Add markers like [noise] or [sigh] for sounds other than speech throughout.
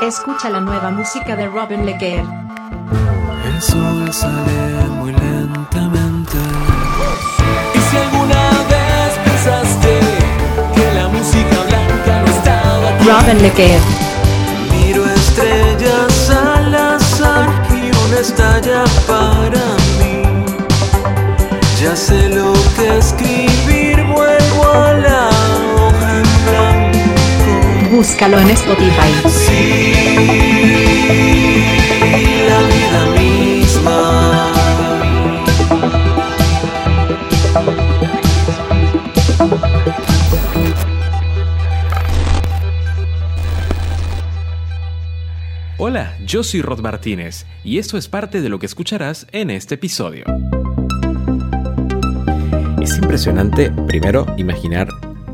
Escucha la nueva música de Robin Leguer. El sol sale muy lentamente. Y si alguna vez pensaste que la música blanca no estaba aquí, Robin Leguer. miro estrellas al azar y una estalla para mí. Ya sé lo que escribir, Búscalo en Spotify. Hola, yo soy Rod Martínez y esto es parte de lo que escucharás en este episodio. Es impresionante, primero, imaginar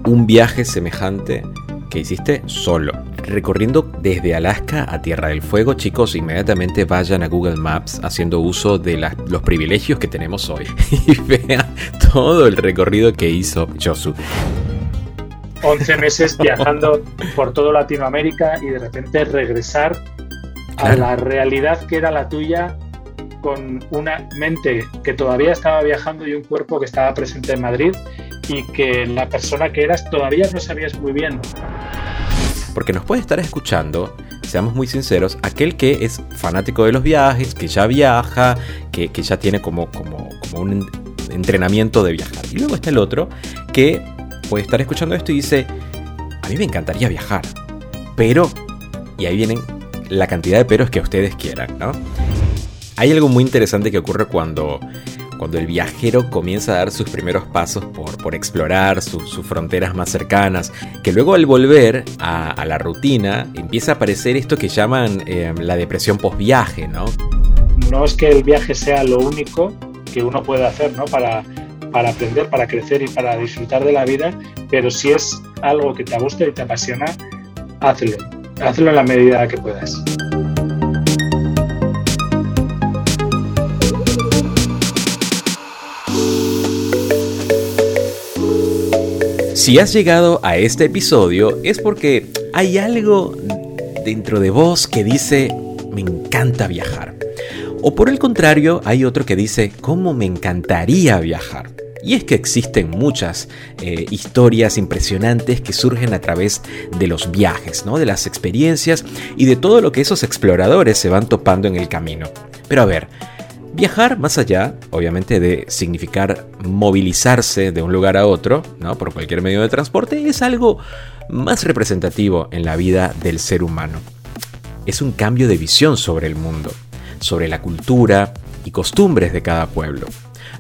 un viaje semejante que hiciste solo. Recorriendo desde Alaska a Tierra del Fuego, chicos, inmediatamente vayan a Google Maps haciendo uso de los privilegios que tenemos hoy [laughs] y vean todo el recorrido que hizo Josu. 11 meses viajando por todo Latinoamérica y de repente regresar a la realidad que era la tuya con una mente que todavía estaba viajando y un cuerpo que estaba presente en Madrid y que la persona que eras todavía no sabías muy bien. Porque nos puede estar escuchando, seamos muy sinceros, aquel que es fanático de los viajes, que ya viaja, que, que ya tiene como, como, como un en- entrenamiento de viajar. Y luego está el otro que puede estar escuchando esto y dice, a mí me encantaría viajar, pero, y ahí vienen la cantidad de peros que ustedes quieran, ¿no? Hay algo muy interesante que ocurre cuando, cuando el viajero comienza a dar sus primeros pasos por, por explorar sus- sus fronteras más cercanas, que luego al volver a, a la rutina empieza a aparecer esto que llaman eh, la depresión post-viaje, ¿no? No es que el viaje sea lo único que uno puede hacer ¿no? para, para aprender, para crecer y para disfrutar de la vida, pero si es algo que te gusta y te apasiona, hazlo. Hazlo en la medida que puedas. Si has llegado a este episodio es porque hay algo dentro de vos que dice, me encanta viajar. O por el contrario, hay otro que dice, ¿cómo me encantaría viajar? Y es que existen muchas eh, historias impresionantes que surgen a través de los viajes, ¿no? de las experiencias y de todo lo que esos exploradores se van topando en el camino. Pero a ver, Viajar, más allá, obviamente, de significar movilizarse de un lugar a otro, ¿no? por cualquier medio de transporte, es algo más representativo en la vida del ser humano. Es un cambio de visión sobre el mundo, sobre la cultura y costumbres de cada pueblo.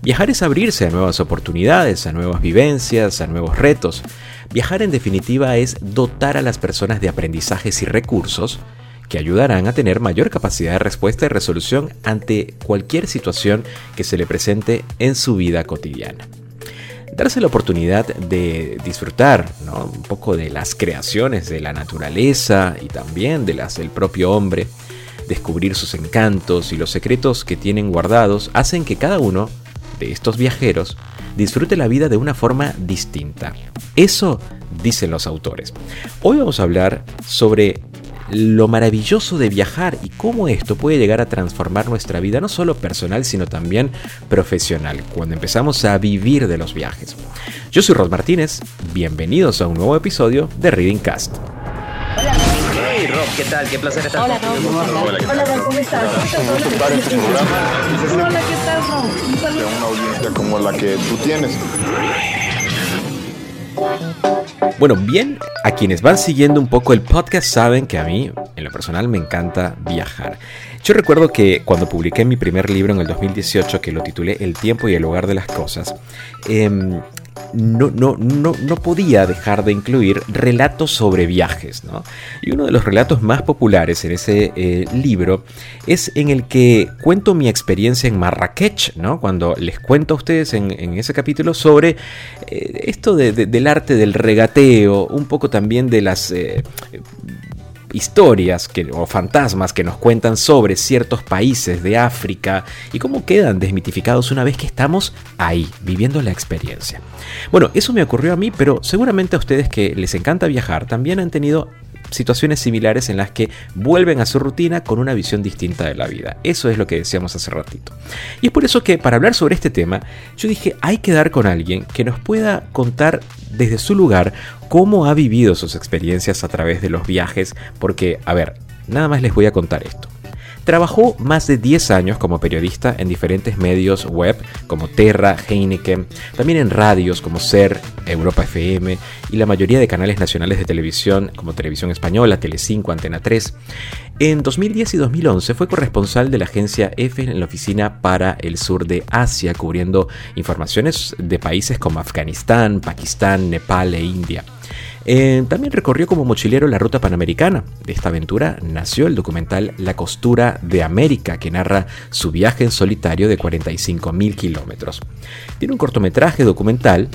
Viajar es abrirse a nuevas oportunidades, a nuevas vivencias, a nuevos retos. Viajar en definitiva es dotar a las personas de aprendizajes y recursos que ayudarán a tener mayor capacidad de respuesta y resolución ante cualquier situación que se le presente en su vida cotidiana. Darse la oportunidad de disfrutar ¿no? un poco de las creaciones de la naturaleza y también de las del propio hombre, descubrir sus encantos y los secretos que tienen guardados, hacen que cada uno de estos viajeros disfrute la vida de una forma distinta. Eso dicen los autores. Hoy vamos a hablar sobre lo maravilloso de viajar y cómo esto puede llegar a transformar nuestra vida, no solo personal, sino también profesional, cuando empezamos a vivir de los viajes. Yo soy Rod Martínez, bienvenidos a un nuevo episodio de Reading Cast. Hey Rob, ¿qué tal? Qué placer estar Hola. Rob. Hola, ¿qué Hola, tal? Rob, ¿cómo estás? Hola, ¿qué tal, Rob? De una audiencia como la que tú tienes. Bueno, bien, a quienes van siguiendo un poco el podcast saben que a mí, en lo personal, me encanta viajar. Yo recuerdo que cuando publiqué mi primer libro en el 2018, que lo titulé El tiempo y el lugar de las cosas, em, no, no, no, no podía dejar de incluir relatos sobre viajes. ¿no? Y uno de los relatos más populares en ese eh, libro es en el que cuento mi experiencia en Marrakech, ¿no? cuando les cuento a ustedes en, ese capítulo sobre eh, esto de- de- del arte del regateo, un poco también de las... eh, historias que, o fantasmas que nos cuentan sobre ciertos países de África y cómo quedan desmitificados una vez que estamos ahí, viviendo la experiencia. Bueno, eso me ocurrió a mí, pero seguramente a ustedes que les encanta viajar también han tenido situaciones similares en las que vuelven a su rutina con una visión distinta de la vida. Eso es lo que decíamos hace ratito. Y es por eso que para hablar sobre este tema, yo dije, hay que dar con alguien que nos pueda contar desde su lugar cómo ha vivido sus experiencias a través de los viajes, porque, a ver, nada más les voy a contar esto. Trabajó más de 10 años como periodista en diferentes medios web como Terra, Heineken, también en radios como SER, Europa FM y la mayoría de canales nacionales de televisión como Televisión Española, Telecinco, Antena 3. En 2010 y 2011 fue corresponsal de la agencia EFE en la oficina para el sur de Asia, cubriendo informaciones de países como Afganistán, Pakistán, Nepal e India. Eh, también recorrió como mochilero la ruta panamericana. De esta aventura nació el documental La costura de América, que narra su viaje en solitario de 45.000 kilómetros. Tiene un cortometraje documental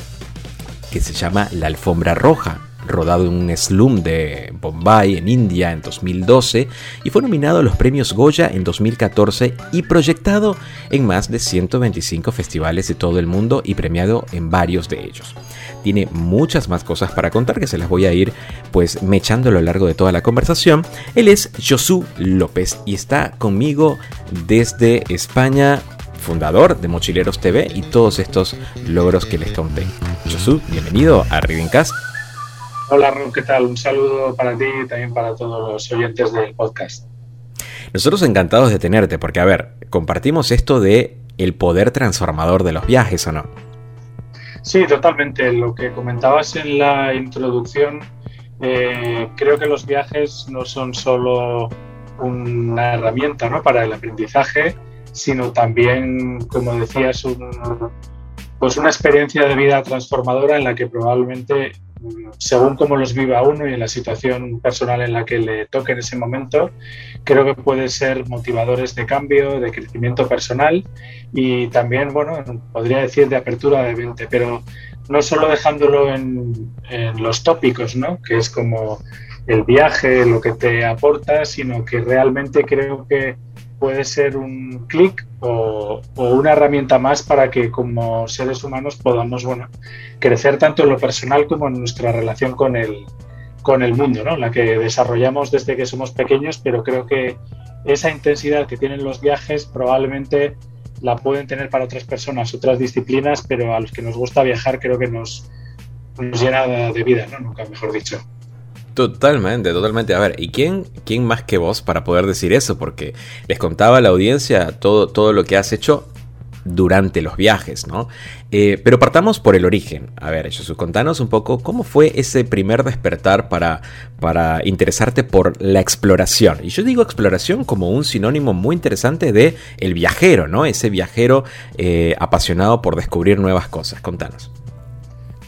que se llama La alfombra roja, rodado en un slum de Bombay, en India, en 2012, y fue nominado a los premios Goya en 2014 y proyectado en más de 125 festivales de todo el mundo y premiado en varios de ellos. Tiene muchas más cosas para contar que se las voy a ir pues mechando a lo largo de toda la conversación. Él es Josu López y está conmigo desde España fundador de Mochileros TV y todos estos logros que les conté. Josu, bienvenido a Rivencast. Hola Ron, ¿qué tal? Un saludo para ti y también para todos los oyentes del podcast. Nosotros encantados de tenerte, porque a ver, compartimos esto de el poder transformador de los viajes, ¿o no? Sí, totalmente. Lo que comentabas en la introducción, eh, creo que los viajes no son solo una herramienta ¿no? para el aprendizaje, sino también, como decías, un, pues una experiencia de vida transformadora en la que probablemente según cómo los viva uno y la situación personal en la que le toque en ese momento, creo que puede ser motivadores de cambio, de crecimiento personal y también, bueno, podría decir de apertura de mente, pero no solo dejándolo en, en los tópicos, ¿no? Que es como el viaje, lo que te aporta, sino que realmente creo que puede ser un clic o, una herramienta más para que como seres humanos podamos bueno, crecer tanto en lo personal como en nuestra relación con el, con el mundo, ¿no? la que desarrollamos desde que somos pequeños, pero creo que esa intensidad que tienen los viajes probablemente la pueden tener para otras personas, otras disciplinas, pero a los que nos gusta viajar creo que nos, nos llena de vida, ¿no? nunca mejor dicho. Totalmente, totalmente. A ver, ¿y quién, quién más que vos para poder decir eso? Porque les contaba a la audiencia todo, todo lo que has hecho durante los viajes, ¿no? Eh, pero partamos por el origen. A ver, Jesús, contanos un poco cómo fue ese primer despertar para, para interesarte por la exploración. Y yo digo exploración como un sinónimo muy interesante de el viajero, ¿no? Ese viajero eh, apasionado por descubrir nuevas cosas. Contanos.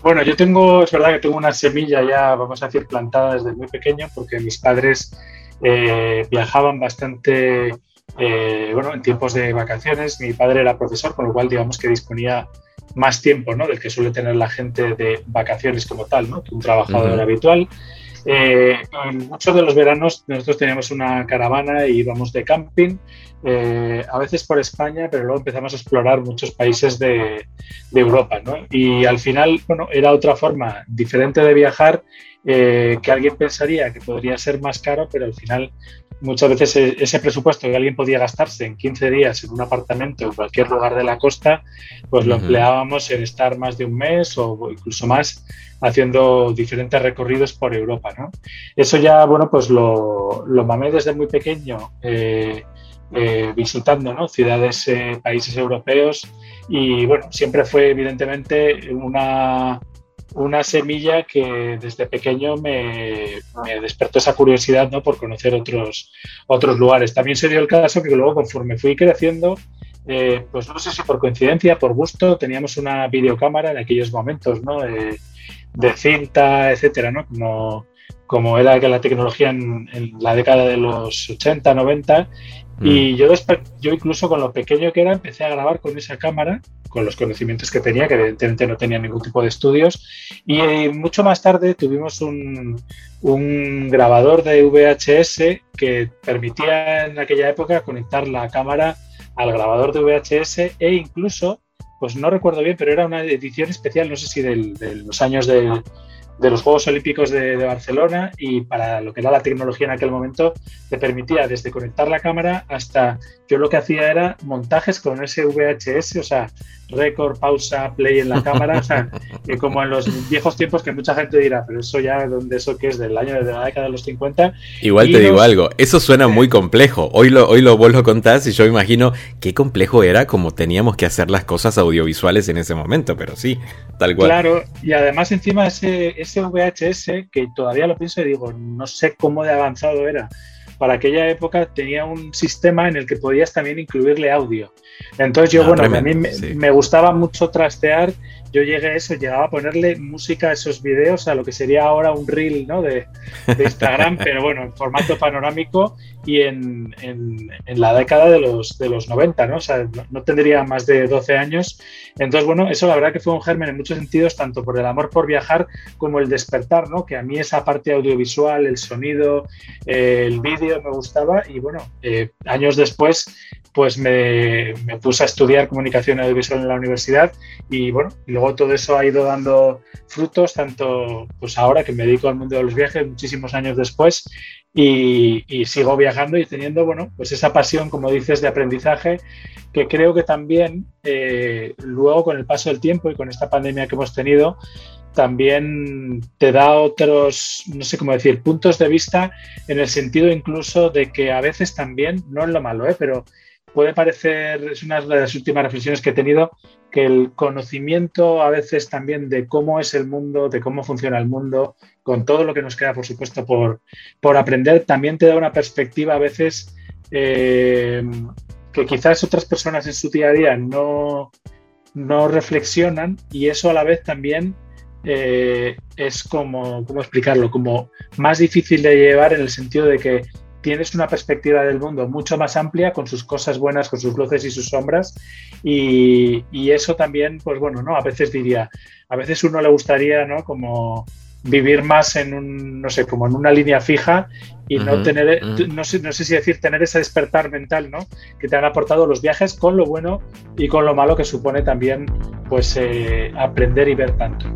Bueno, yo tengo, es verdad que tengo una semilla ya, vamos a decir, plantada desde muy pequeño, porque mis padres eh, viajaban bastante, eh, bueno, en tiempos de vacaciones. Mi padre era profesor, con lo cual, digamos que disponía más tiempo, ¿no? Del que suele tener la gente de vacaciones como tal, ¿no? Que un trabajador habitual. Eh, muchos de los veranos nosotros teníamos una caravana y íbamos de camping, eh, a veces por España, pero luego empezamos a explorar muchos países de, Europa. Y al final, bueno, era otra forma diferente de viajar eh, que alguien pensaría que podría ser más caro, pero al final muchas veces e, ese presupuesto que alguien podía gastarse en 15 días en un apartamento en cualquier lugar de la costa, pues lo empleábamos en estar más de un mes o incluso más haciendo diferentes recorridos por Europa. ¿no? Eso ya, bueno, pues lo, lo mamé desde muy pequeño. Eh, eh, visitando ¿no? ciudades, eh, países europeos y bueno, siempre fue evidentemente una, una semilla que desde pequeño me, despertó esa curiosidad ¿no? por conocer otros, otros lugares. También se dio el caso que luego conforme fui creciendo, eh, pues no sé si por coincidencia, por gusto, teníamos una videocámara en aquellos momentos, ¿no? de cinta, etcétera, ¿no? Como, como era la tecnología en, en, la década de los 80, 90, y mm. yo, yo incluso con lo pequeño que era, empecé a grabar con esa cámara, con los conocimientos que tenía, que evidentemente no tenía ningún tipo de estudios. Y eh, mucho más tarde tuvimos un, un grabador de VHS que permitía en aquella época conectar la cámara al grabador de VHS e incluso, pues no recuerdo bien, pero era una edición especial, no sé si de los años de, de los Juegos Olímpicos de, de, Barcelona y para lo que era la tecnología en aquel momento te permitía desde conectar la cámara hasta yo lo que hacía era montajes con ese VHS, o sea, récord, pausa, play en la cámara, o sea, [laughs] como en los viejos tiempos que mucha gente dirá, pero eso ya, donde eso que es del año de la década de los 50. Igual te digo algo, eso suena muy complejo. Hoy lo, hoy lo vos lo contás y yo imagino qué complejo era como teníamos que hacer las cosas audiovisuales en ese momento, pero sí, tal cual. Claro, y además encima ese, ese VHS, que todavía lo pienso y digo, no sé cómo de avanzado era para aquella época tenía un sistema en el que podías también incluirle audio. Entonces yo, ah, bueno, a mí me, gustaba mucho trastear, yo llegué a eso, llegaba a ponerle música a esos videos, a lo que sería ahora un reel ¿no? de, Instagram, [laughs] pero bueno, en formato panorámico y en, la década de los, de los 90, ¿no? O sea, no, tendría más de 12 años. Entonces, bueno, eso la verdad que fue un germen en muchos sentidos, tanto por el amor por viajar como el despertar, ¿no? Que a mí esa parte audiovisual, el sonido, el vídeo me gustaba y bueno, eh, años después pues me, puse a estudiar comunicación audiovisual en la universidad y bueno, luego todo eso ha ido dando frutos, tanto pues ahora que me dedico al mundo de los viajes, muchísimos años después, y, sigo viajando y teniendo, bueno, pues esa pasión, como dices, de aprendizaje, que creo que también eh, luego con el paso del tiempo y con esta pandemia que hemos tenido, también te da otros, no sé cómo decir, puntos de vista en el sentido incluso de que a veces también, no es lo malo, ¿eh? pero puede parecer, es una de las últimas reflexiones que he tenido, que el conocimiento a veces también de cómo es el mundo, de cómo funciona el mundo, con todo lo que nos queda, por supuesto, por, por aprender, también te da una perspectiva a veces eh, que quizás otras personas en su día a día no, no reflexionan y eso a la vez también eh, es como, ¿cómo explicarlo? Como más difícil de llevar en el sentido de que tienes una perspectiva del mundo mucho más amplia, con sus cosas buenas, con sus luces y sus sombras. Y, eso también, pues bueno, ¿no? A veces diría, a veces uno le gustaría, ¿no? Como vivir más en un, no sé, como en una línea fija y no tener, no, sé, no sé si decir, tener ese despertar mental, ¿no? Que te han aportado los viajes con lo bueno y con lo malo que supone también, pues, eh, aprender y ver tanto.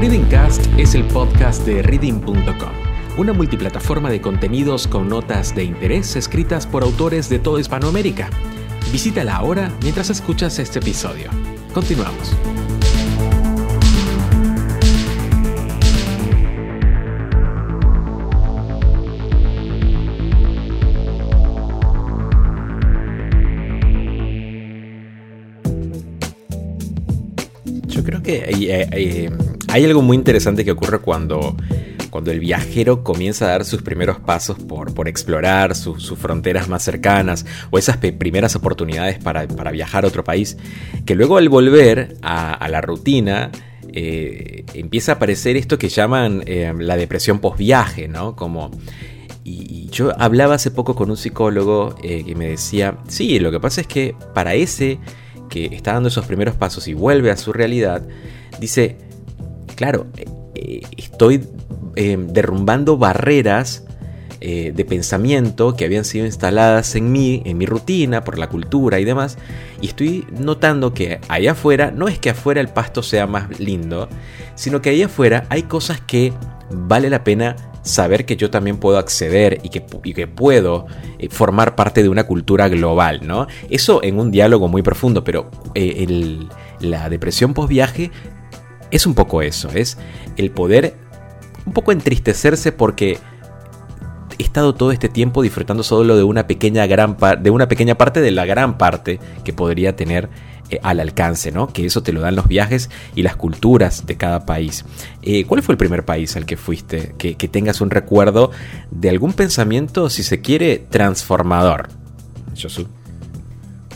Readingcast es el podcast de reading.com, una multiplataforma de contenidos con notas de interés escritas por autores de toda Hispanoamérica. Visítala ahora mientras escuchas este episodio. Continuamos. Yo creo que eh, eh, hay algo muy interesante que ocurre cuando, cuando el viajero comienza a dar sus primeros pasos por, por explorar sus fronteras más cercanas o esas primeras oportunidades para, viajar a otro país, que luego al volver a, la rutina eh, empieza a aparecer esto que llaman eh, la depresión post-viaje, ¿no? Como... Y, yo hablaba hace poco con un psicólogo eh, que me decía, sí, lo que pasa es que para ese que está dando esos primeros pasos y vuelve a su realidad, dice, claro, eh, eh, estoy eh, derrumbando barreras de pensamiento que habían sido instaladas en mí, en mi rutina, por la cultura y demás, y estoy notando que allá afuera, no es que afuera el pasto sea más lindo, sino que allá afuera hay cosas que vale la pena saber que yo también puedo acceder y que, puedo formar parte de una cultura global, ¿no? Eso en un diálogo muy profundo, pero la depresión post viaje es un poco eso, es el poder un poco entristecerse porque he estado todo este tiempo disfrutando solo de una pequeña, gran de una pequeña parte de la gran parte que podría tener eh, al alcance, ¿no? Que eso te lo dan los viajes y las culturas de cada país. Eh, ¿Cuál fue el primer país al que fuiste? Que, tengas un recuerdo de algún pensamiento, si se quiere, transformador. Josu.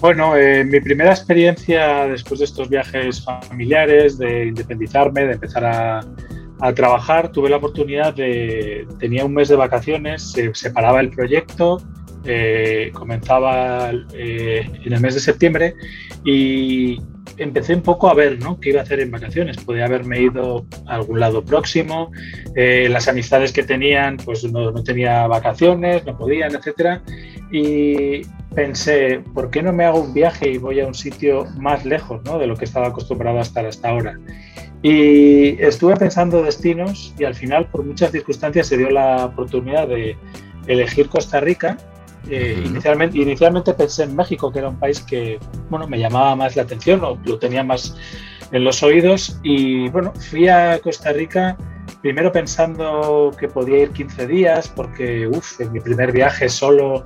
Bueno, eh, mi primera experiencia después de estos viajes familiares, de independizarme, de empezar a, trabajar, tuve la oportunidad de, tenía un mes de vacaciones, se separaba el proyecto, eh, comenzaba eh, en el mes de septiembre y empecé un poco a ver ¿no? qué iba a hacer en vacaciones. Podía haberme ido a algún lado próximo, las amistades que tenían, pues no, tenía vacaciones, no podían, etcétera y pensé, ¿por qué no me hago un viaje y voy a un sitio más lejos ¿no? de lo que estaba acostumbrado a estar hasta ahora? Y estuve pensando destinos y al final, por muchas circunstancias, se dio la oportunidad de elegir Costa Rica. Eh, inicialmente, inicialmente pensé en México, que era un país que bueno, me llamaba más la atención o lo tenía más en los oídos. Y bueno, fui a Costa Rica primero pensando que podía ir 15 días, porque uff, en mi primer viaje solo,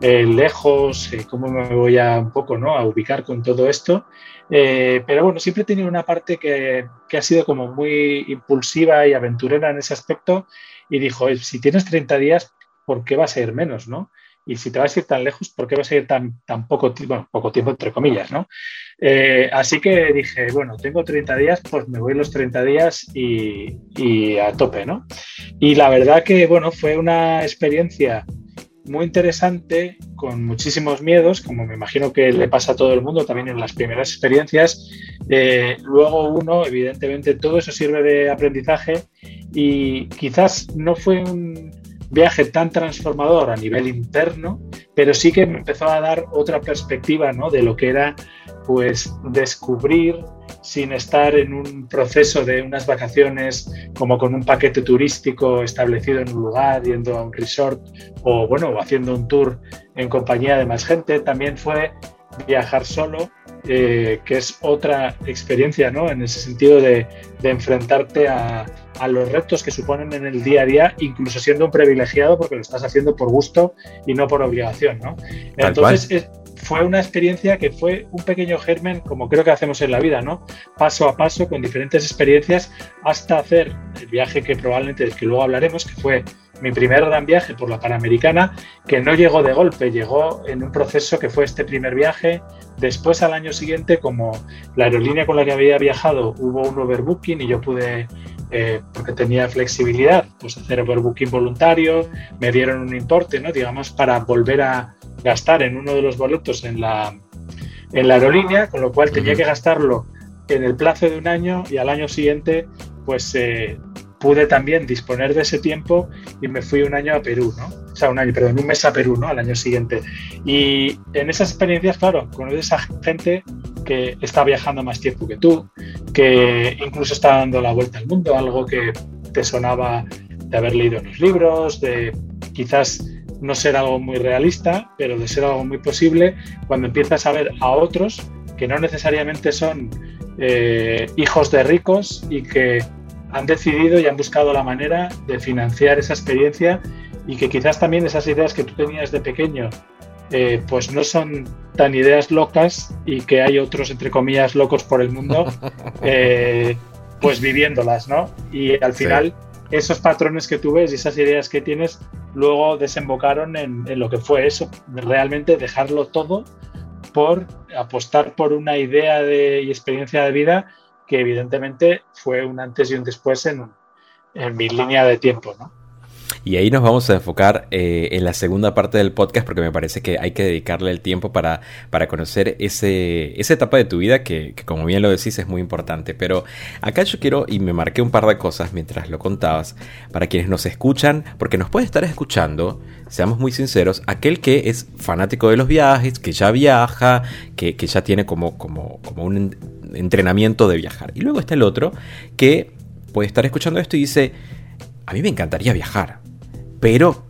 eh, lejos, eh, cómo me voy a un poco ¿no? a ubicar con todo esto. Eh, pero bueno, siempre he tenido una parte que, que, ha sido como muy impulsiva y aventurera en ese aspecto y dijo, si tienes 30 días, ¿por qué vas a ir menos? ¿no? Y si te vas a ir tan lejos, ¿por qué vas a ir tan, poco, bueno, poco tiempo, entre comillas, ¿no? Eh, así que dije, bueno, tengo 30 días, pues me voy los 30 días y, y, a tope, ¿no? Y la verdad que, bueno, fue una experiencia muy interesante, con muchísimos miedos, como me imagino que le pasa a todo el mundo también en las primeras experiencias. Eh, luego uno, evidentemente, todo eso sirve de aprendizaje y quizás no fue un viaje tan transformador a nivel interno, pero sí que me empezó a dar otra perspectiva ¿no? de lo que era pues descubrir sin estar en un proceso de unas vacaciones como con un paquete turístico establecido en un lugar, yendo a un resort o bueno, haciendo un tour en compañía de más gente. También fue viajar solo, eh, que es otra experiencia, ¿no? En ese sentido de, de enfrentarte a, a, los retos que suponen en el día a día, incluso siendo un privilegiado porque lo estás haciendo por gusto y no por obligación, ¿no? Entonces, es, fue una experiencia que fue un pequeño germen, como creo que hacemos en la vida, ¿no? Paso a paso, con diferentes experiencias, hasta hacer el viaje que probablemente, del que luego hablaremos, que fue mi primer gran viaje por la Panamericana, que no llegó de golpe, llegó en un proceso que fue este primer viaje. Después, al año siguiente, como la aerolínea con la que había viajado hubo un overbooking y yo pude, eh, porque tenía flexibilidad, pues hacer overbooking voluntario, me dieron un importe, ¿no? Digamos, para volver a gastar en uno de los boletos en la, en la aerolínea, con lo cual tenía que gastarlo en el plazo de un año y al año siguiente, pues eh, pude también disponer de ese tiempo y me fui un año a Perú, ¿no? O sea, un año, perdón, un mes a Perú, ¿no? Al año siguiente. Y en esas experiencias, claro, conoces a gente que está viajando más tiempo que tú, que incluso está dando la vuelta al mundo, algo que te sonaba de haber leído en los libros, de quizás no ser algo muy realista, pero de ser algo muy posible cuando empiezas a ver a otros que no necesariamente son eh, hijos de ricos y que han decidido y han buscado la manera de financiar esa experiencia y que quizás también esas ideas que tú tenías de pequeño eh, pues no son tan ideas locas y que hay otros, entre comillas, locos por el mundo, [laughs] eh, pues viviéndolas, ¿no? Y al final sí. esos patrones que tú ves y esas ideas que tienes luego desembocaron en, en lo que fue eso, realmente dejarlo todo por apostar por una idea de, y experiencia de vida que evidentemente fue un antes y un después en, en mi línea de tiempo, ¿no? Y ahí nos vamos a enfocar eh, en la segunda parte del podcast porque me parece que hay que dedicarle el tiempo para, para conocer ese, esa etapa de tu vida que, como bien lo decís, es muy importante. Pero acá yo quiero, y me marqué un par de cosas mientras lo contabas, para quienes nos escuchan, porque nos puede estar escuchando, seamos muy sinceros, aquel que es fanático de los viajes, que ya viaja, que, que ya tiene como, como, como un entrenamiento de viajar. Y luego está el otro que puede estar escuchando esto y dice, a mí me encantaría viajar, pero,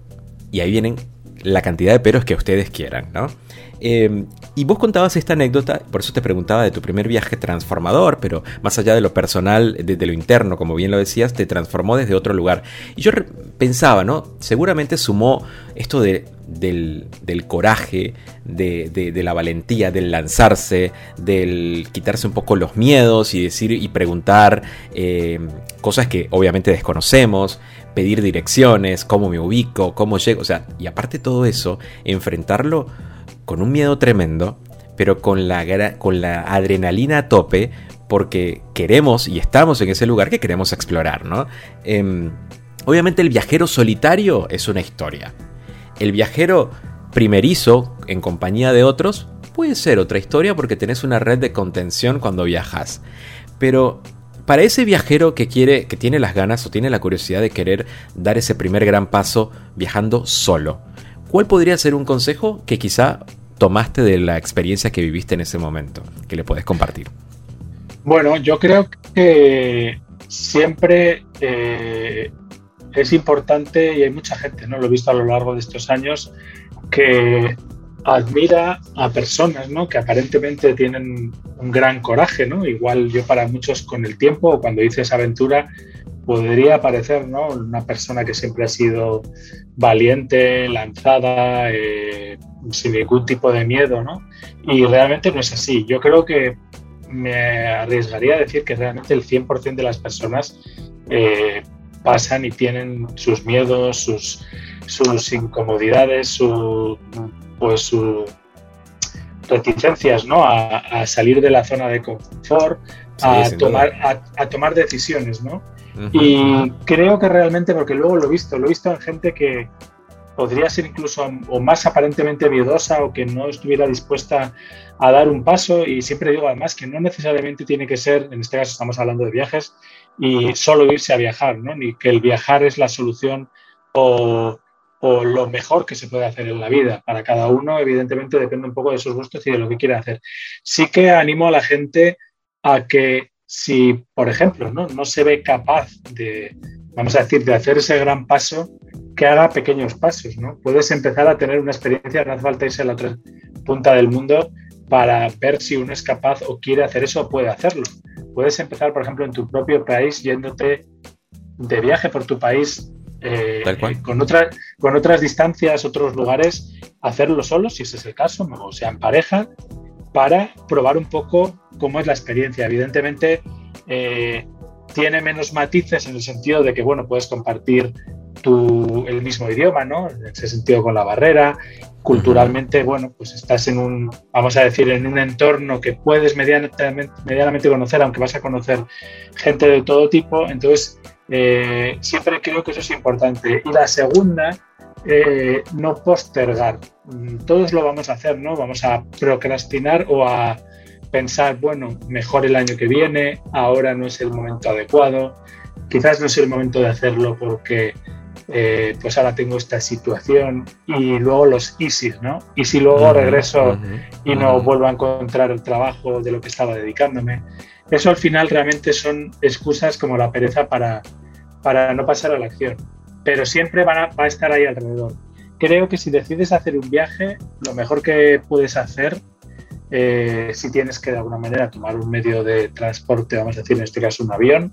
y ahí vienen la cantidad de peros que ustedes quieran, ¿no? Eh, y vos contabas esta anécdota, por eso te preguntaba de tu primer viaje transformador, pero más allá de lo personal, de, de, lo interno, como bien lo decías, te transformó desde otro lugar. Y yo pensaba, ¿no? Seguramente sumó esto de, del, del, coraje, de, de, la valentía, del lanzarse, del quitarse un poco los miedos y decir y preguntar eh, cosas que obviamente desconocemos, pedir direcciones, cómo me ubico, cómo llego, o sea, y aparte de todo eso, enfrentarlo con un miedo tremendo, pero con la, con la adrenalina a tope, porque queremos y estamos en ese lugar que queremos explorar, ¿no? Eh, obviamente el viajero solitario es una historia. El viajero primerizo en compañía de otros puede ser otra historia porque tenés una red de contención cuando viajas. Pero para ese viajero que quiere, que tiene las ganas o tiene la curiosidad de querer dar ese primer gran paso viajando solo, ¿cuál podría ser un consejo que quizá tomaste de la experiencia que viviste en ese momento, que le puedes compartir? Bueno, yo creo que siempre eh, es importante y hay mucha gente, ¿no? Lo he visto a lo largo de estos años, que admira a personas, ¿no? Que aparentemente tienen un gran coraje, ¿no? Igual yo para muchos con el tiempo o cuando hice esa aventura podría parecer, ¿no? Una persona que siempre ha sido valiente, lanzada, eh, sin ningún tipo de miedo, ¿no? Y realmente no es así. Yo creo que me arriesgaría a decir que realmente el 100% de las personas eh, pasan y tienen sus miedos, sus, sus incomodidades, su, pues sus reticencias ¿no? A, salir de la zona de confort, a, tomar, a, tomar decisiones. ¿no? Y creo que realmente, porque luego lo he visto, lo he visto en gente que, podría ser incluso o más aparentemente miedosa o que no estuviera dispuesta a dar un paso y siempre digo además que no necesariamente tiene que ser, en este caso estamos hablando de viajes, y solo irse a viajar, ¿no? ni que el viajar es la solución o, o lo mejor que se puede hacer en la vida. Para cada uno, evidentemente, depende un poco de sus gustos y de lo que quiera hacer. Sí que animo a la gente a que si, por ejemplo, no, no se ve capaz de, vamos a decir, de hacer ese gran paso, que haga pequeños pasos, ¿no? Puedes empezar a tener una experiencia, no hace falta irse a la otra punta del mundo para ver si uno es capaz o quiere hacer eso o puede hacerlo. Puedes empezar, por ejemplo, en tu propio país, yéndote de viaje por tu país eh, con, otras con otras distancias, otros lugares, hacerlo solo, si ese es el caso, o sea, en pareja, para probar un poco cómo es la experiencia. Evidentemente, eh, tiene menos matices en el sentido de que, bueno, puedes compartir el mismo idioma, ¿no? En ese sentido con la barrera. Culturalmente, bueno, pues estás en un, vamos a decir, en un entorno que puedes medianamente, medianamente conocer, aunque vas a conocer gente de todo tipo. Entonces, eh, siempre creo que eso es importante. Y la segunda, eh, no postergar. Mm, todos lo vamos a hacer, ¿no? Vamos a procrastinar o a pensar, bueno, mejor el año que viene, ahora no es el momento adecuado, quizás no es el momento de hacerlo porque eh, pues ahora tengo esta situación y luego los easy, ¿no? Y si luego regreso y no vuelvo a encontrar el trabajo de lo que estaba dedicándome. Eso al final realmente son excusas como la pereza para, para no pasar a la acción, pero siempre van a, va a estar ahí alrededor. Creo que si decides hacer un viaje, lo mejor que puedes hacer, eh, si tienes que de alguna manera tomar un medio de transporte, vamos a decir en este caso un avión,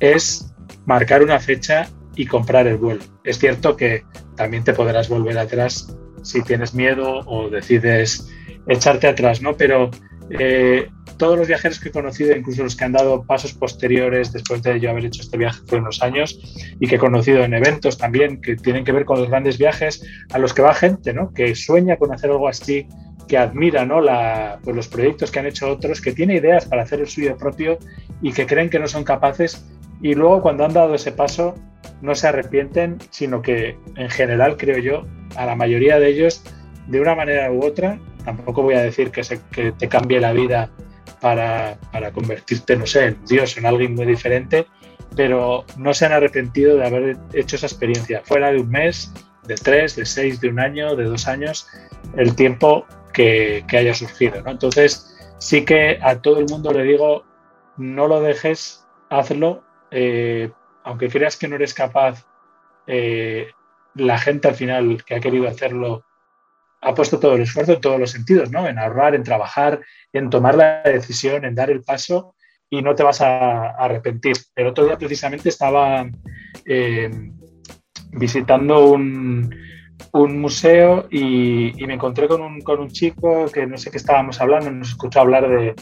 es marcar una fecha y comprar el vuelo. Es cierto que también te podrás volver atrás si tienes miedo o decides echarte atrás, ¿no? Pero eh, todos los viajeros que he conocido, incluso los que han dado pasos posteriores después de yo haber hecho este viaje hace unos años y que he conocido en eventos también que tienen que ver con los grandes viajes, a los que va gente, ¿no? Que sueña con hacer algo así, que admira, ¿no? La, pues los proyectos que han hecho otros, que tiene ideas para hacer el suyo propio y que creen que no son capaces y luego cuando han dado ese paso no se arrepienten, sino que en general creo yo, a la mayoría de ellos, de una manera u otra, tampoco voy a decir que, se, que te cambie la vida para, para, convertirte, no sé, en Dios, en alguien muy diferente, pero no se han arrepentido de haber hecho esa experiencia, fuera de un mes, de tres, de seis, de un año, de dos años, el tiempo que, haya surgido. ¿no? Entonces, sí que a todo el mundo le digo, no lo dejes, hazlo, eh, aunque creas que no eres capaz, eh, la gente al final que ha querido hacerlo ha puesto todo el esfuerzo en todos los sentidos, ¿no? En ahorrar, en trabajar, en tomar la decisión, en dar el paso y no te vas a, arrepentir. El otro día precisamente estaba eh, visitando un, un museo y, me encontré con un, con un, chico que no sé qué estábamos hablando, nos escuchó hablar de,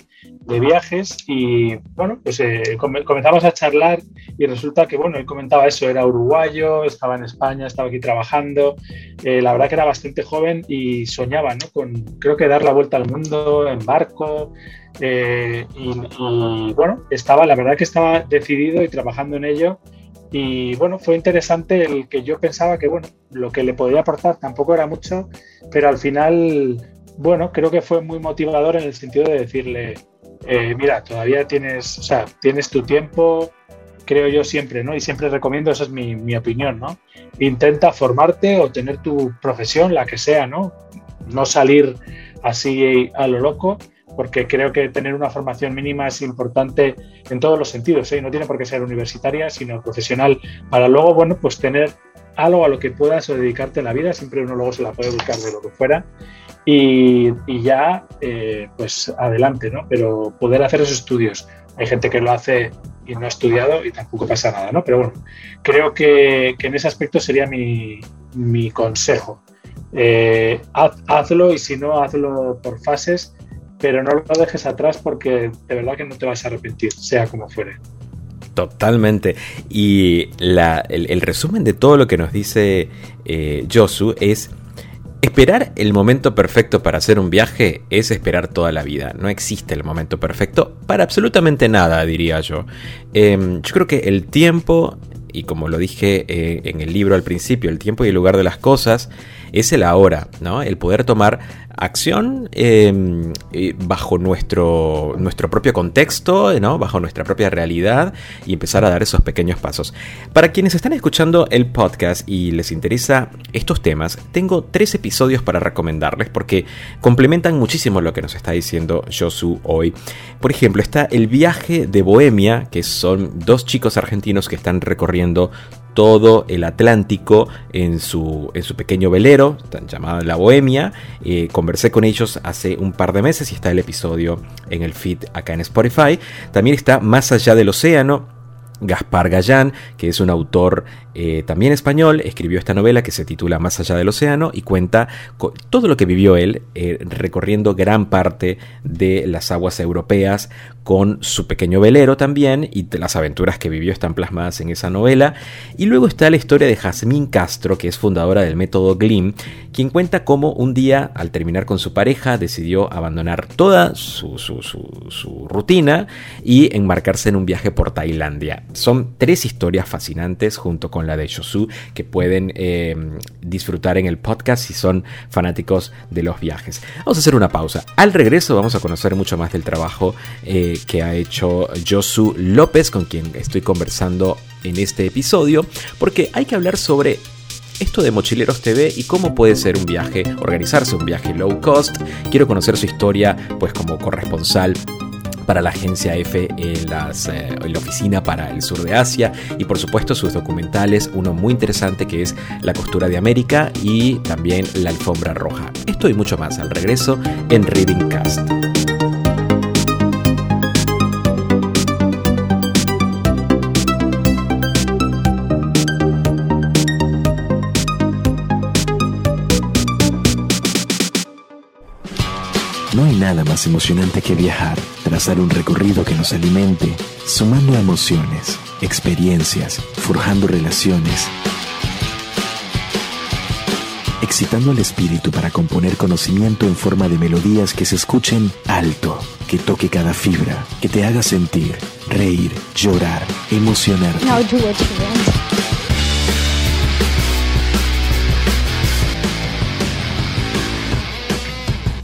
viajes y bueno, pues eh, comenzamos a charlar y resulta que bueno, él comentaba eso, era uruguayo, estaba en España, estaba aquí trabajando, eh, la verdad que era bastante joven y soñaba, ¿no? Con creo que dar la vuelta al mundo en barco eh, y bueno, estaba, la verdad que estaba decidido y trabajando en ello y bueno, fue interesante el que yo pensaba que, bueno, lo que le podía aportar tampoco era mucho, pero al final, bueno, creo que fue muy motivador en el sentido de decirle, eh, mira, todavía tienes, o sea, tienes tu tiempo, creo yo siempre, ¿no? Y siempre recomiendo, esa es mi, mi, opinión, ¿no? Intenta formarte o tener tu profesión, la que sea, ¿no? No salir así a lo loco, porque creo que tener una formación mínima es importante en todos los sentidos, ¿eh? No tiene por qué ser universitaria, sino profesional, para luego, bueno, pues tener algo a lo que puedas o dedicarte en la vida, siempre uno luego se la puede buscar de lo que fuera, y, y ya, eh, pues adelante, ¿no? Pero poder hacer esos estudios. Hay gente que lo hace y no ha estudiado y tampoco pasa nada, ¿no? Pero bueno, creo que, en ese aspecto sería mi, mi consejo. Eh, haz, hazlo y si no, hazlo por fases, pero no lo dejes atrás porque de verdad que no te vas a arrepentir, sea como fuere. Totalmente. Y la, el, resumen de todo lo que nos dice eh, Josu es Esperar el momento perfecto para hacer un viaje es esperar toda la vida. No existe el momento perfecto para absolutamente nada, diría yo. Eh, yo creo que el tiempo, y como lo dije eh, en el libro al principio, el tiempo y el lugar de las cosas es el ahora, ¿no? El poder tomar acción eh, bajo nuestro, nuestro propio contexto, ¿no? bajo nuestra propia realidad y empezar a dar esos pequeños pasos. Para quienes están escuchando el podcast y les interesa estos temas, tengo tres episodios para recomendarles porque complementan muchísimo lo que nos está diciendo Josu hoy. Por ejemplo, está el viaje de Bohemia, que son dos chicos argentinos que están recorriendo todo el Atlántico en su, en su pequeño velero, llamado La Bohemia. Eh, conversé con ellos hace un par de meses y está el episodio en el feed acá en Spotify. También está Más allá del océano, Gaspar Gallán, que es un autor eh, también español, escribió esta novela que se titula Más allá del océano y cuenta todo lo que vivió él eh, recorriendo gran parte de las aguas europeas con su pequeño velero también y las aventuras que vivió están plasmadas en esa novela. Y luego está la historia de Jazmín Castro, que es fundadora del método Glim, quien cuenta cómo un día, al terminar con su pareja, decidió abandonar toda su, su, rutina y enmarcarse en un viaje por Tailandia. Son tres historias fascinantes junto con la de Shosu que pueden eh, disfrutar en el podcast si son fanáticos de los viajes. Vamos a hacer una pausa. Al regreso vamos a conocer mucho más del trabajo eh, que ha hecho Josu López, con quien estoy conversando en este episodio, porque hay que hablar sobre esto de Mochileros TV y cómo puede ser un viaje, organizarse un viaje low cost. Quiero conocer su historia, pues como corresponsal para la agencia F en, eh, en, la oficina para el sur de Asia y por supuesto sus documentales, uno muy interesante que es La costura de América y también La alfombra roja. Esto y mucho más al regreso en Reading Cast. Nada más emocionante que viajar, trazar un recorrido que nos alimente, sumando emociones, experiencias, forjando relaciones, excitando el espíritu para componer conocimiento en forma de melodías que se escuchen alto, que toque cada fibra, que te haga sentir, reír, llorar, emocionarte. Want.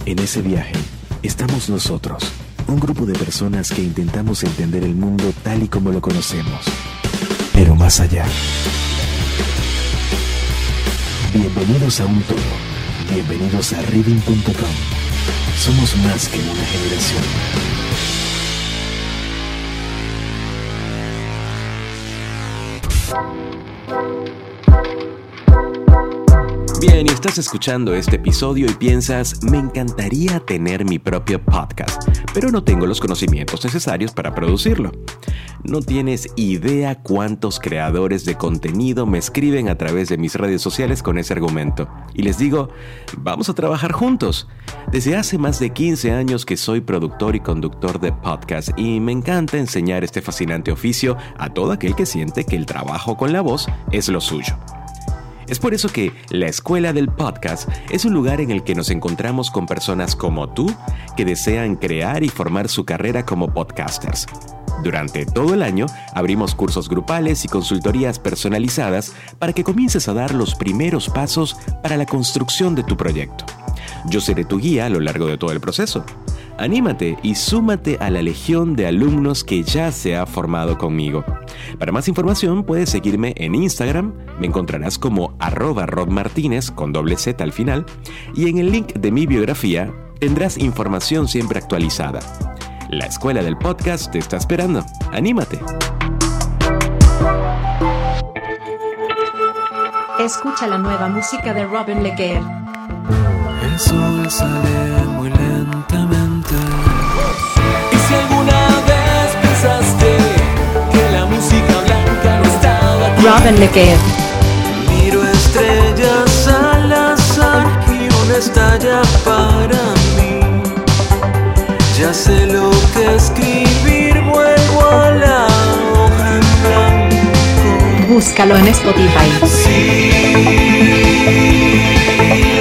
En ese viaje estamos nosotros, un grupo de personas que intentamos entender el mundo tal y como lo conocemos, pero más allá. Bienvenidos a un todo, bienvenidos a reading.com. Somos más que una generación. Bien, y estás escuchando este episodio y piensas, me encantaría tener mi propio podcast, pero no tengo los conocimientos necesarios para producirlo. No tienes idea cuántos creadores de contenido me escriben a través de mis redes sociales con ese argumento. Y les digo, vamos a trabajar juntos. Desde hace más de 15 años que soy productor y conductor de podcast y me encanta enseñar este fascinante oficio a todo aquel que siente que el trabajo con la voz es lo suyo. Es por eso que la Escuela del Podcast es un lugar en el que nos encontramos con personas como tú que desean crear y formar su carrera como podcasters. Durante todo el año abrimos cursos grupales y consultorías personalizadas para que comiences a dar los primeros pasos para la construcción de tu proyecto. Yo seré tu guía a lo largo de todo el proceso. Anímate y súmate a la legión de alumnos que ya se ha formado conmigo. Para más información puedes seguirme en Instagram, me encontrarás como arroba rodmartínez con doble Z al final, y en el link de mi biografía tendrás información siempre actualizada. La escuela del podcast te está esperando. Anímate. Escucha la nueva música de Robin Leguer. El sol sale muy lentamente. Y si alguna vez pensaste que la música blanca no estaba aquí, Robin Leguer. miro estrellas al azar y una estalla. Ya sé lo que escribir, vuelvo a la hoja en blanco. Búscalo en Spotify. Sí,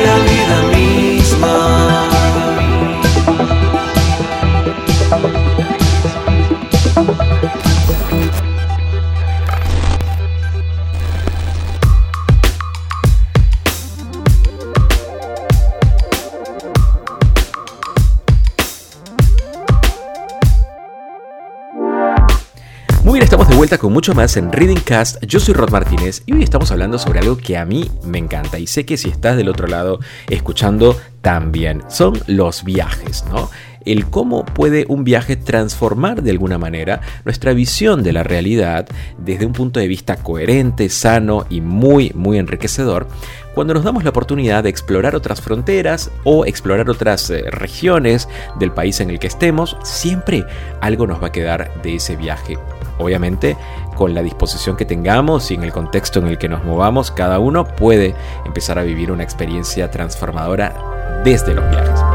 la vida misma. Vuelta con mucho más en Reading Cast. Yo soy Rod Martínez y hoy estamos hablando sobre algo que a mí me encanta y sé que si estás del otro lado escuchando también son los viajes, ¿no? El cómo puede un viaje transformar de alguna manera nuestra visión de la realidad desde un punto de vista coherente, sano y muy, muy enriquecedor cuando nos damos la oportunidad de explorar otras fronteras o explorar otras eh, regiones del país en el que estemos, siempre algo nos va a quedar de ese viaje. Obviamente, con la disposición que tengamos y en el contexto en el que nos movamos, cada uno puede empezar a vivir una experiencia transformadora desde los viajes.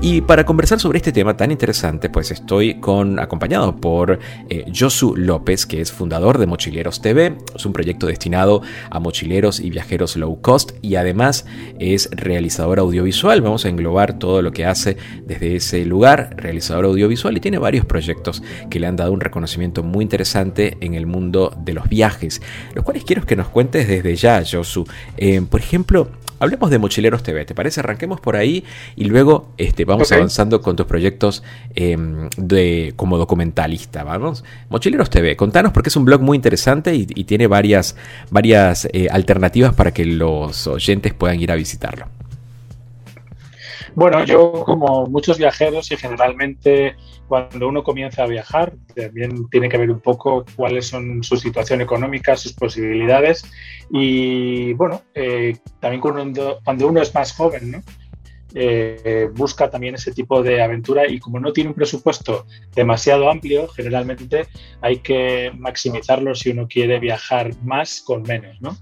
Y para conversar sobre este tema tan interesante, pues estoy con, acompañado por eh, Josu López, que es fundador de Mochileros TV. Es un proyecto destinado a mochileros y viajeros low cost y además es realizador audiovisual. Vamos a englobar todo lo que hace desde ese lugar, realizador audiovisual, y tiene varios proyectos que le han dado un reconocimiento muy interesante en el mundo de los viajes, los cuales quiero que nos cuentes desde ya, Josu. Eh, por ejemplo, Hablemos de Mochileros TV, ¿te parece? Arranquemos por ahí y luego este, vamos avanzando con tus proyectos eh, de, como documentalista, ¿vamos? Mochileros TV, contanos porque es un blog muy interesante y, y tiene varias, varias eh, alternativas para que los oyentes puedan ir a visitarlo. Bueno, yo como muchos viajeros y generalmente cuando uno comienza a viajar, también tiene que ver un poco cuáles son su situación económica, sus posibilidades y bueno, eh, también cuando, cuando uno es más joven, ¿no? Eh, busca también ese tipo de aventura y como no tiene un presupuesto demasiado amplio, generalmente hay que maximizarlo si uno quiere viajar más con menos, ¿no?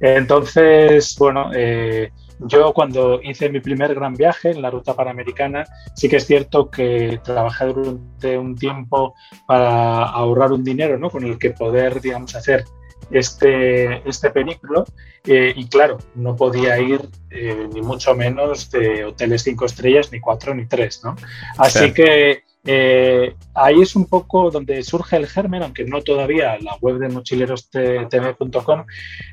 Entonces, bueno, eh, yo cuando hice mi primer gran viaje en la ruta panamericana, sí que es cierto que trabajé durante un tiempo para ahorrar un dinero ¿no? con el que poder, digamos, hacer este, este periplo. Eh, y claro, no podía ir eh, ni mucho menos de hoteles cinco estrellas, ni cuatro, ni tres. ¿no? Así que eh, ahí es un poco donde surge el germen, aunque no todavía, la web de mochilerostv.com.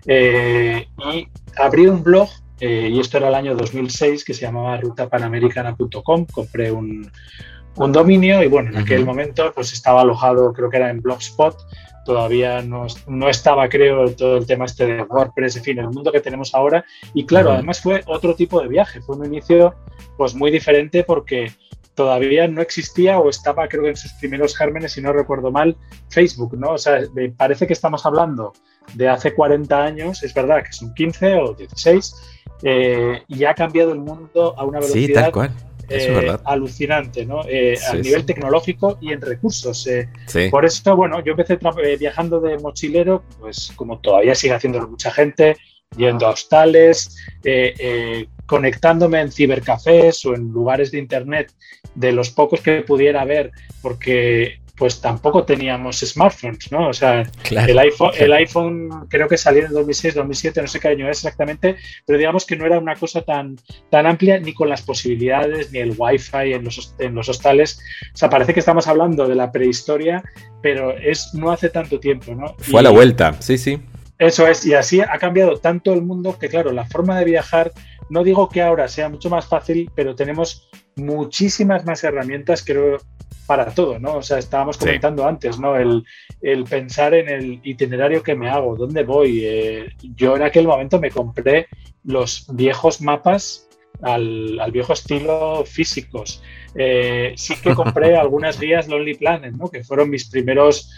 y abrí un blog eh, y esto era el año 2006, que se llamaba rutapanamericana.com. Compré un, un dominio y bueno, en aquel momento pues estaba alojado, creo que era en Blogspot. Todavía no, no estaba, creo, todo el tema este de WordPress, en fin, el mundo que tenemos ahora. Y claro, además fue otro tipo de viaje. Fue un inicio pues muy diferente porque todavía no existía o estaba, creo que en sus primeros gérmenes, si no recuerdo mal, Facebook, ¿no? O sea, me parece que estamos hablando de hace 40 años, es verdad que son 15 o 16, eh, y ha cambiado el mundo a una velocidad Sí, tal cual. Eso eh, alucinante, ¿no? Eh, a nivel sí. tecnológico y en recursos. eh. Sí. Por eso, bueno, yo empecé viajando de mochilero, pues como todavía sigue haciéndolo mucha gente, yendo a hostales, conectándome en cibercafés o en lugares de internet de los pocos que pudiera haber, porque pues tampoco teníamos smartphones, ¿no? O sea, Claro. el iPhone, claro. el iPhone creo que salió en 2006, 2007, no sé qué año es exactamente, pero digamos que no era una cosa tan, tan amplia ni con las posibilidades, ni el Wi-Fi en los, en los hostales. O sea, parece que estamos hablando de la prehistoria, pero es no hace tanto tiempo, ¿no? Fue a la vuelta, sí, sí. Eso es, y así ha cambiado tanto el mundo que, claro, la forma de viajar, no digo que ahora sea mucho más fácil, pero tenemos muchísimas más herramientas, creo, para todo, ¿no? O sea, estábamos comentando antes, ¿no? El, pensar en el itinerario que me hago, dónde voy. Eh, yo en aquel momento me compré los viejos mapas al, viejo estilo físicos. Eh, sí que compré [laughs] algunas guías Lonely Planet, ¿no? Que fueron mis primeros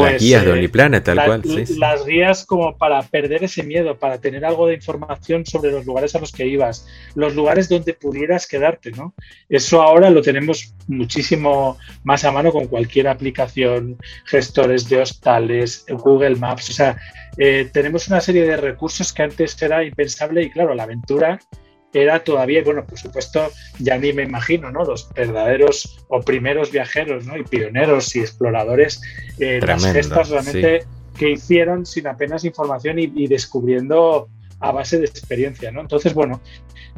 las pues, guías de eh, tal cual. Las guías como para perder ese miedo, para tener algo de información sobre los lugares a los que ibas, los lugares donde pudieras quedarte, ¿no? Eso ahora lo tenemos muchísimo más a mano con cualquier aplicación, gestores de hostales, Google Maps, o sea, eh, tenemos una serie de recursos que antes era impensable y claro, la aventura era todavía, bueno, por supuesto, ya ni me imagino, ¿no? Los verdaderos o primeros viajeros, ¿no? Y pioneros y exploradores, eh, las gestas realmente que hicieron sin apenas información y, descubriendo a base de experiencia, ¿no? Entonces, bueno,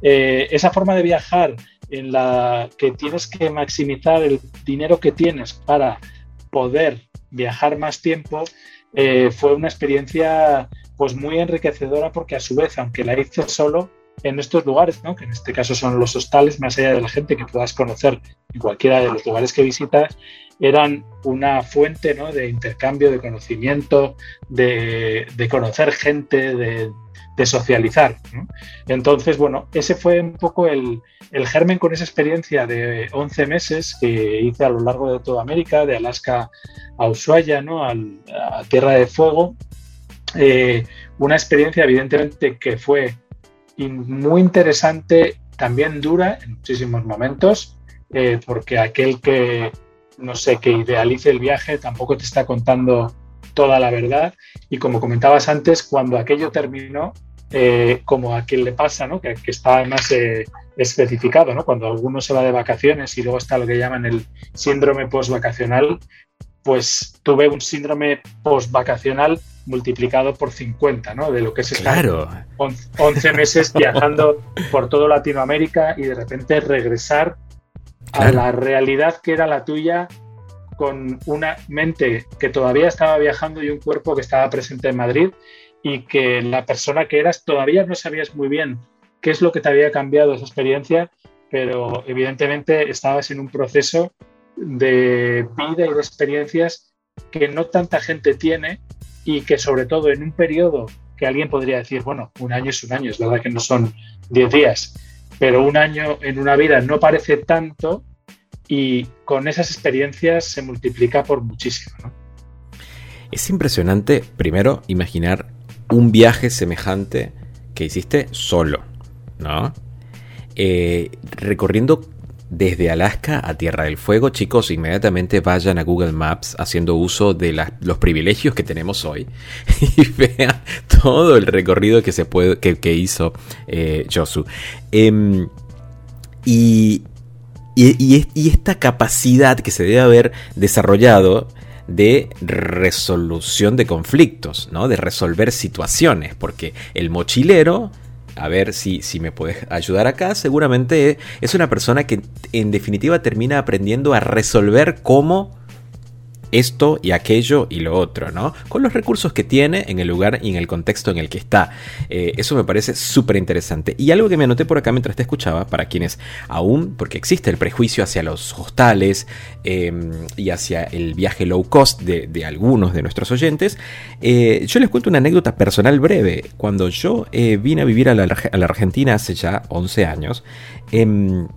eh, esa forma de viajar en la que tienes que maximizar el dinero que tienes para poder viajar más tiempo, eh, fue una experiencia pues muy enriquecedora porque a su vez, aunque la hice solo, en estos lugares, que en este caso son los hostales, más allá de la gente que puedas conocer en cualquiera de los lugares que visitas, eran una fuente de intercambio, de conocimiento, de, conocer gente, de, socializar. Entonces, bueno, ese fue un poco el, germen con esa experiencia de 11 meses que hice a lo largo de toda América, de Alaska a Ushuaia, ¿no? a Tierra de Fuego. Eh, una experiencia, evidentemente, que fue y muy interesante, también dura en muchísimos momentos, eh, porque aquel que, no sé, que idealice el viaje tampoco te está contando toda la verdad. Y como comentabas antes, cuando aquello terminó, eh, como a quien le pasa, ¿no? que, está además eh, especificado, ¿no? cuando alguno se va de vacaciones y luego está lo que llaman el síndrome post-vacacional, pues tuve un síndrome post-vacacional multiplicado por 50, ¿no? De lo que es estar 11 meses viajando por todo Latinoamérica y de repente regresar a la realidad que era la tuya con una mente que todavía estaba viajando y un cuerpo que estaba presente en Madrid y que la persona que eras todavía no sabías muy bien qué es lo que te había cambiado esa experiencia, pero evidentemente estabas en un proceso de vida y de experiencias que no tanta gente tiene y que sobre todo en un periodo que alguien podría decir, bueno, un año es un año, es verdad que no son 10 días, pero un año en una vida no parece tanto y con esas experiencias se multiplica por muchísimo. Es impresionante, primero, imaginar un viaje semejante que hiciste solo, ¿no? Eh, recorriendo desde Alaska a Tierra del Fuego, chicos, inmediatamente vayan a Google Maps haciendo uso de los privilegios que tenemos hoy [laughs] y vean todo el recorrido que, se puede, que, hizo eh, Josu. Em, y, y, esta capacidad que se debe haber desarrollado de resolución de conflictos, ¿no? de resolver situaciones, porque el mochilero a ver si, si me puedes ayudar acá, seguramente es una persona que en definitiva termina aprendiendo a resolver cómo esto y aquello y lo otro, ¿no? Con los recursos que tiene en el lugar y en el contexto en el que está. Eh, eso me parece súper interesante. Y algo que me anoté por acá mientras te escuchaba, para quienes aún, porque existe el prejuicio hacia los hostales em, y hacia el viaje low cost de, algunos de nuestros oyentes, eh, yo les cuento una anécdota personal breve. Cuando yo eh, vine a vivir a la, a la, Argentina hace ya 11 años, em,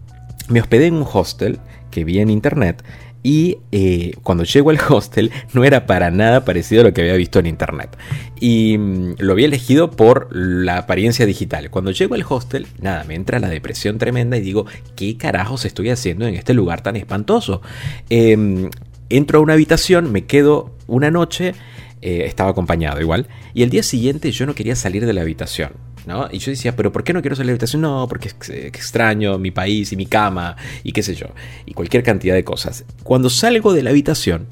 me hospedé en un hostel que vi en internet y eh, cuando llego al hostel no era para nada parecido a lo que había visto en internet. Y mm, lo había elegido por la apariencia digital. Cuando llego al hostel, nada, me entra la depresión tremenda y digo, ¿qué carajos estoy haciendo en este lugar tan espantoso? Em, entro a una habitación, me quedo una noche, eh, estaba acompañado igual, y el día siguiente yo no quería salir de la habitación. Y yo decía, pero ¿por qué no quiero salir de la habitación? No, porque es extraño mi país y mi cama y qué sé yo, y cualquier cantidad de cosas. Cuando salgo de la habitación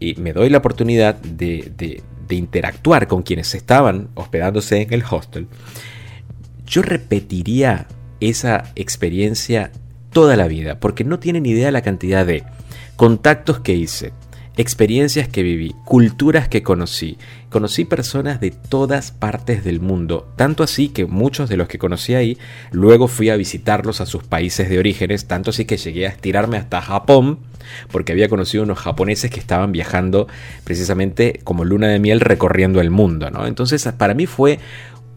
y me doy la oportunidad de, de interactuar con quienes estaban hospedándose en el hostel, yo repetiría esa experiencia toda la vida, porque no tienen idea la cantidad de contactos que hice, experiencias que viví, culturas que conocí. Conocí personas de todas partes del mundo, tanto así que muchos de los que conocí ahí, luego fui a visitarlos a sus países de orígenes, tanto así que llegué a estirarme hasta Japón, porque había conocido unos japoneses que estaban viajando precisamente como luna de miel recorriendo el mundo, ¿no? Entonces para mí fue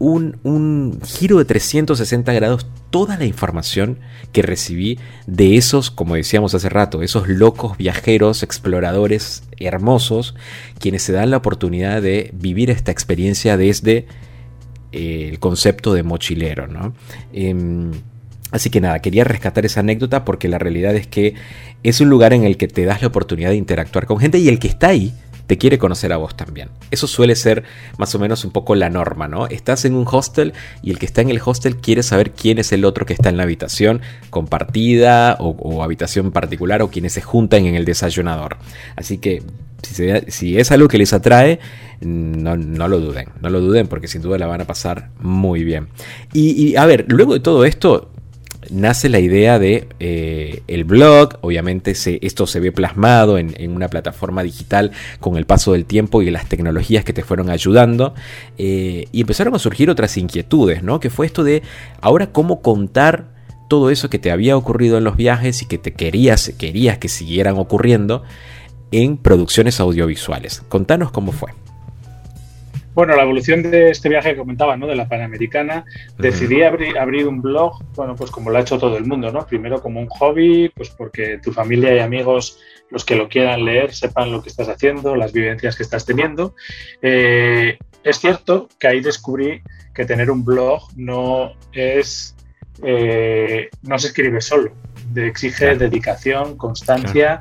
un, giro de 360 grados toda la información que recibí de esos, como decíamos hace rato, esos locos viajeros, exploradores hermosos, quienes se dan la oportunidad de vivir esta experiencia desde eh, el concepto de mochilero. ¿no? Em, así que nada, quería rescatar esa anécdota porque la realidad es que es un lugar en el que te das la oportunidad de interactuar con gente y el que está ahí te quiere conocer a vos también. Eso suele ser más o menos un poco la norma, ¿no? Estás en un hostel y el que está en el hostel quiere saber quién es el otro que está en la habitación compartida o, habitación particular o quienes se juntan en el desayunador. Así que si, es algo que les atrae, no, lo duden, no lo duden porque sin duda la van a pasar muy bien. y a ver, luego de todo esto, nace la idea de eh, el blog, obviamente esto se ve plasmado en, una plataforma digital con el paso del tiempo y las tecnologías que te fueron ayudando, eh, y empezaron a surgir otras inquietudes, ¿no? Que fue esto de ahora cómo contar todo eso que te había ocurrido en los viajes y que te querías, querías que siguieran ocurriendo en producciones audiovisuales. Contanos cómo fue. Bueno, la evolución de este viaje que comentaba, ¿no? De la Panamericana, decidí abrir, un blog, bueno, pues como lo ha hecho todo el mundo, ¿no? Primero como un hobby, pues porque tu familia y amigos, los que lo quieran leer, sepan lo que estás haciendo, las vivencias que estás teniendo. Eh, es cierto que ahí descubrí que tener un blog no es, eh, no se escribe solo, exige dedicación, constancia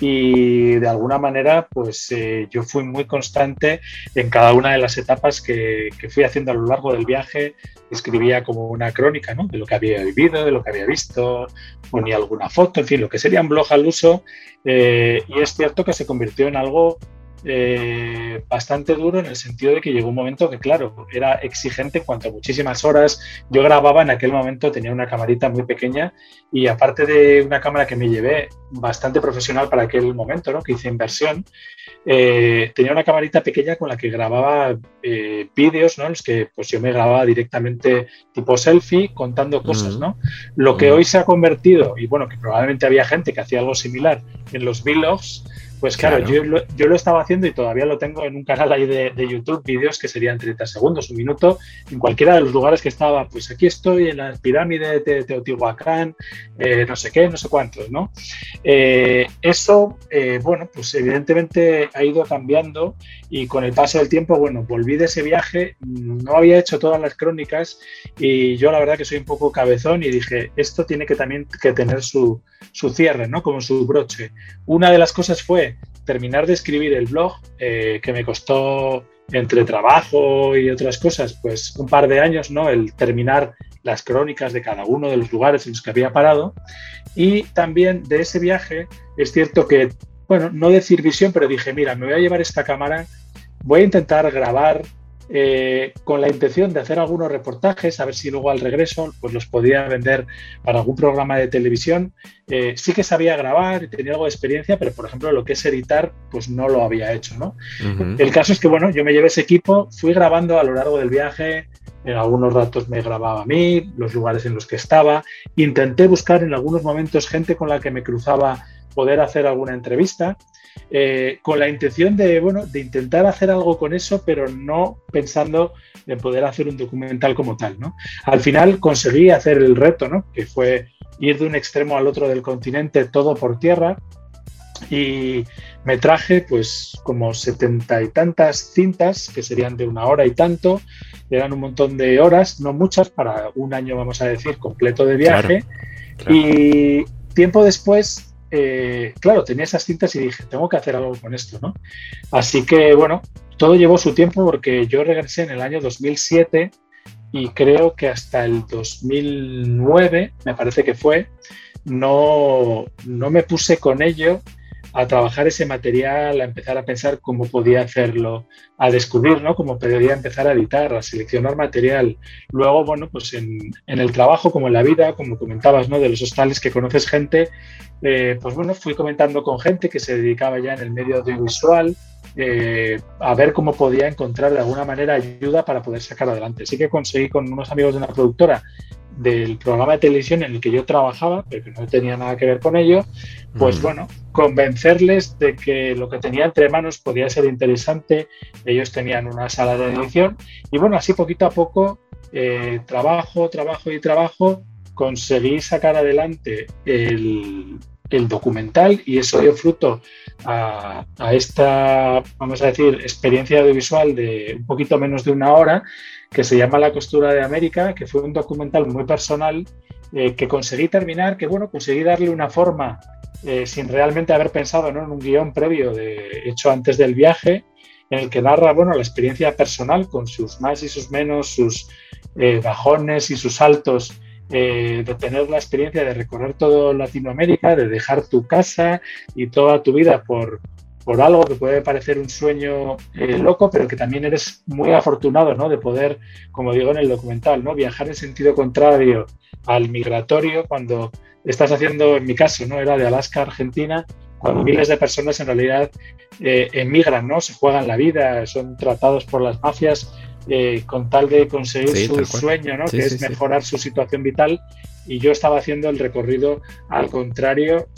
y de alguna manera pues eh, yo fui muy constante en cada una de las etapas que, fui haciendo a lo largo del viaje escribía como una crónica ¿no? de lo que había vivido, de lo que había visto, ponía alguna foto, en fin, lo que sería un blog al uso eh, y es cierto que se convirtió en algo eh, bastante duro en el sentido de que llegó un momento que, claro, era exigente en cuanto a muchísimas horas. Yo grababa en aquel momento, tenía una camarita muy pequeña y aparte de una cámara que me llevé bastante profesional para aquel momento, ¿no? que hice inversión, eh, tenía una camarita pequeña con la que grababa eh, vídeos, ¿no? En los que pues yo me grababa directamente tipo selfie contando cosas, ¿no? Lo que hoy se ha convertido, y bueno, que probablemente había gente que hacía algo similar en los vlogs, pues claro, Yo, lo, yo, lo, estaba haciendo y todavía lo tengo en un canal ahí de, YouTube, vídeos que serían 30 segundos, un minuto, en cualquiera de los lugares que estaba, pues aquí estoy en la pirámide de Teotihuacán, eh, no sé qué, no sé cuántos, ¿no? Eh, eso, eh, bueno, pues evidentemente ha ido cambiando y con el paso del tiempo, bueno, volví de ese viaje, no había hecho todas las crónicas y yo la verdad que soy un poco cabezón y dije, esto tiene que también que tener su, su cierre, ¿no? Como su broche. Una de las cosas fue terminar de escribir el blog, eh, que me costó entre trabajo y otras cosas, pues un par de años, ¿no? El terminar las crónicas de cada uno de los lugares en los que había parado. Y también de ese viaje, es cierto que, bueno, no decir visión, pero dije, mira, me voy a llevar esta cámara, voy a intentar grabar eh, con la intención de hacer algunos reportajes, a ver si luego al regreso pues los podía vender para algún programa de televisión. Eh, sí que sabía grabar y tenía algo de experiencia, pero por ejemplo lo que es editar, pues no lo había hecho. ¿no? El caso es que bueno, yo me llevé ese equipo, fui grabando a lo largo del viaje, en algunos datos me grababa a mí, los lugares en los que estaba, intenté buscar en algunos momentos gente con la que me cruzaba poder hacer alguna entrevista eh, con la intención de, bueno, de intentar hacer algo con eso, pero no pensando en poder hacer un documental como tal. ¿no? Al final conseguí hacer el reto, ¿no? que fue ir de un extremo al otro del continente todo por tierra y me traje pues como setenta y tantas cintas que serían de una hora y tanto eran un montón de horas no muchas para un año vamos a decir completo de viaje y tiempo después eh, claro, tenía esas cintas y dije, tengo que hacer algo con esto, ¿no? Así que, bueno, todo llevó su tiempo porque yo regresé en el año 2007 y creo que hasta el 2009, me parece que fue, no, no me puse con ello a trabajar ese material, a empezar a pensar cómo podía hacerlo, a descubrir, ¿no? Cómo podría empezar a editar, a seleccionar material. Luego, bueno, pues en, el trabajo, como en la vida, como comentabas, ¿no? De los hostales que conoces gente, eh, pues bueno, fui comentando con gente que se dedicaba ya en el medio audiovisual, eh, a ver cómo podía encontrar de alguna manera ayuda para poder sacar adelante. Sí que conseguí con unos amigos de una productora del programa de televisión en el que yo trabajaba, pero que no tenía nada que ver con ello, pues bueno, convencerles de que lo que tenía entre manos podía ser interesante. Ellos tenían una sala de edición y bueno, así poquito a poco, eh, trabajo, trabajo y trabajo, conseguí sacar adelante el, el documental y eso dio fruto a, esta, vamos a decir, experiencia audiovisual de un poquito menos de una hora que se llama La costura de América, que fue un documental muy personal eh, que conseguí terminar, que bueno, conseguí darle una forma eh, sin realmente haber pensado en un guion previo de, hecho antes del viaje, en el que narra bueno, la experiencia personal con sus más y sus menos, sus eh, bajones y sus altos eh, de tener la experiencia de recorrer todo Latinoamérica, de dejar tu casa y toda tu vida por, por algo que puede parecer un sueño eh, loco, pero que también eres muy afortunado ¿no? de poder, como digo en el documental, ¿no? viajar en sentido contrario al migratorio cuando estás haciendo, en mi caso, ¿no? era de Alaska a Argentina, cuando miles de personas en realidad eh, emigran, ¿no? se juegan la vida, son tratados por las mafias eh, con tal de conseguir su sueño, ¿no? que es mejorar su situación vital. Y yo estaba haciendo el recorrido al contrario,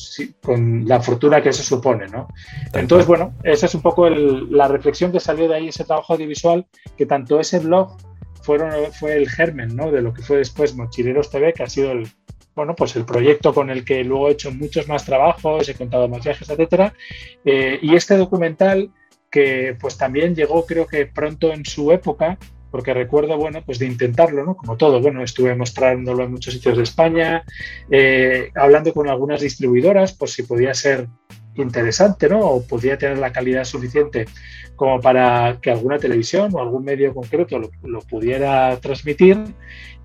con la fortuna que eso supone. ¿no? Entonces, bueno, esa es un poco la reflexión que salió de ahí, ese trabajo audiovisual, que tanto ese blog fueron, fue el germen ¿no? de lo que fue después Mochileros TV, que ha sido el, bueno, pues el proyecto con el que luego he hecho muchos más trabajos, he contado más viajes, etcétera. Eh, y este documental que pues también llegó creo que pronto en su época, porque recuerdo, bueno, pues de intentarlo, ¿no? Como todo, bueno, estuve mostrándolo en muchos sitios de España, eh, hablando con algunas distribuidoras, por si podía ser interesante, ¿no? O podía tener la calidad suficiente como para que alguna televisión o algún medio concreto lo, pudiera transmitir.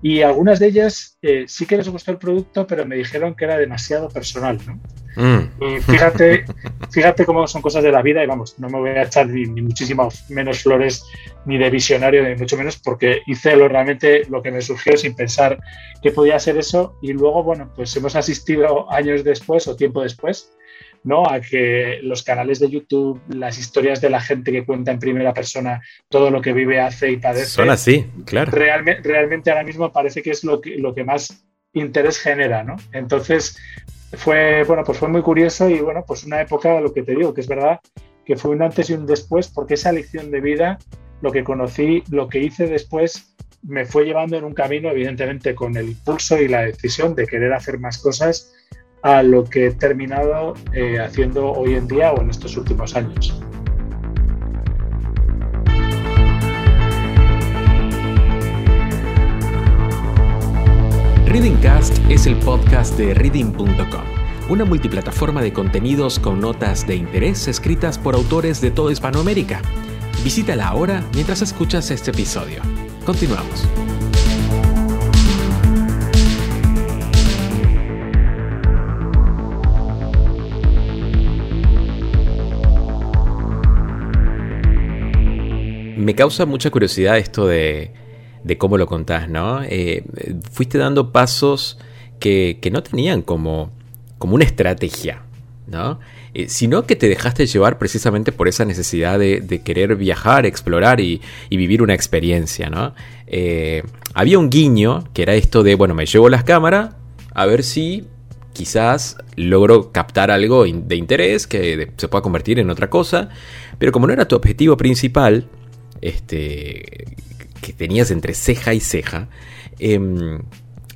Y algunas de ellas eh, sí que les gustó el producto, pero me dijeron que era demasiado personal, ¿no? Mm. Y fíjate, fíjate cómo son cosas de la vida y vamos, no me voy a echar ni, muchísimo menos flores ni de visionario, ni mucho menos, porque hice lo realmente lo que me surgió sin pensar que podía ser eso y luego, bueno, pues hemos asistido años después o tiempo después, ¿no? A que los canales de YouTube, las historias de la gente que cuenta en primera persona todo lo que vive, hace y padece. Son así, claro. Realmente, realmente ahora mismo parece que es lo que, lo que más interés genera, ¿no? Entonces, fue, bueno, pues fue muy curioso y bueno, pues una época, lo que te digo, que es verdad que fue un antes y un después, porque esa lección de vida, lo que conocí, lo que hice después, me fue llevando en un camino, evidentemente, con el impulso y la decisión de querer hacer más cosas a lo que he terminado eh, haciendo hoy en día o en estos últimos años. Readingcast es el podcast de reading.com, una multiplataforma de contenidos con notas de interés escritas por autores de toda Hispanoamérica. Visítala ahora mientras escuchas este episodio. Continuamos. Me causa mucha curiosidad esto de cómo lo contás, ¿no? Eh, fuiste dando pasos que, no tenían como, como una estrategia, ¿no? Eh, sino que te dejaste llevar precisamente por esa necesidad de, querer viajar, explorar y, vivir una experiencia, ¿no? Eh, había un guiño que era esto de, bueno, me llevo las cámaras a ver si quizás logro captar algo de interés que se pueda convertir en otra cosa, pero como no era tu objetivo principal, este, que tenías entre ceja y ceja. Em,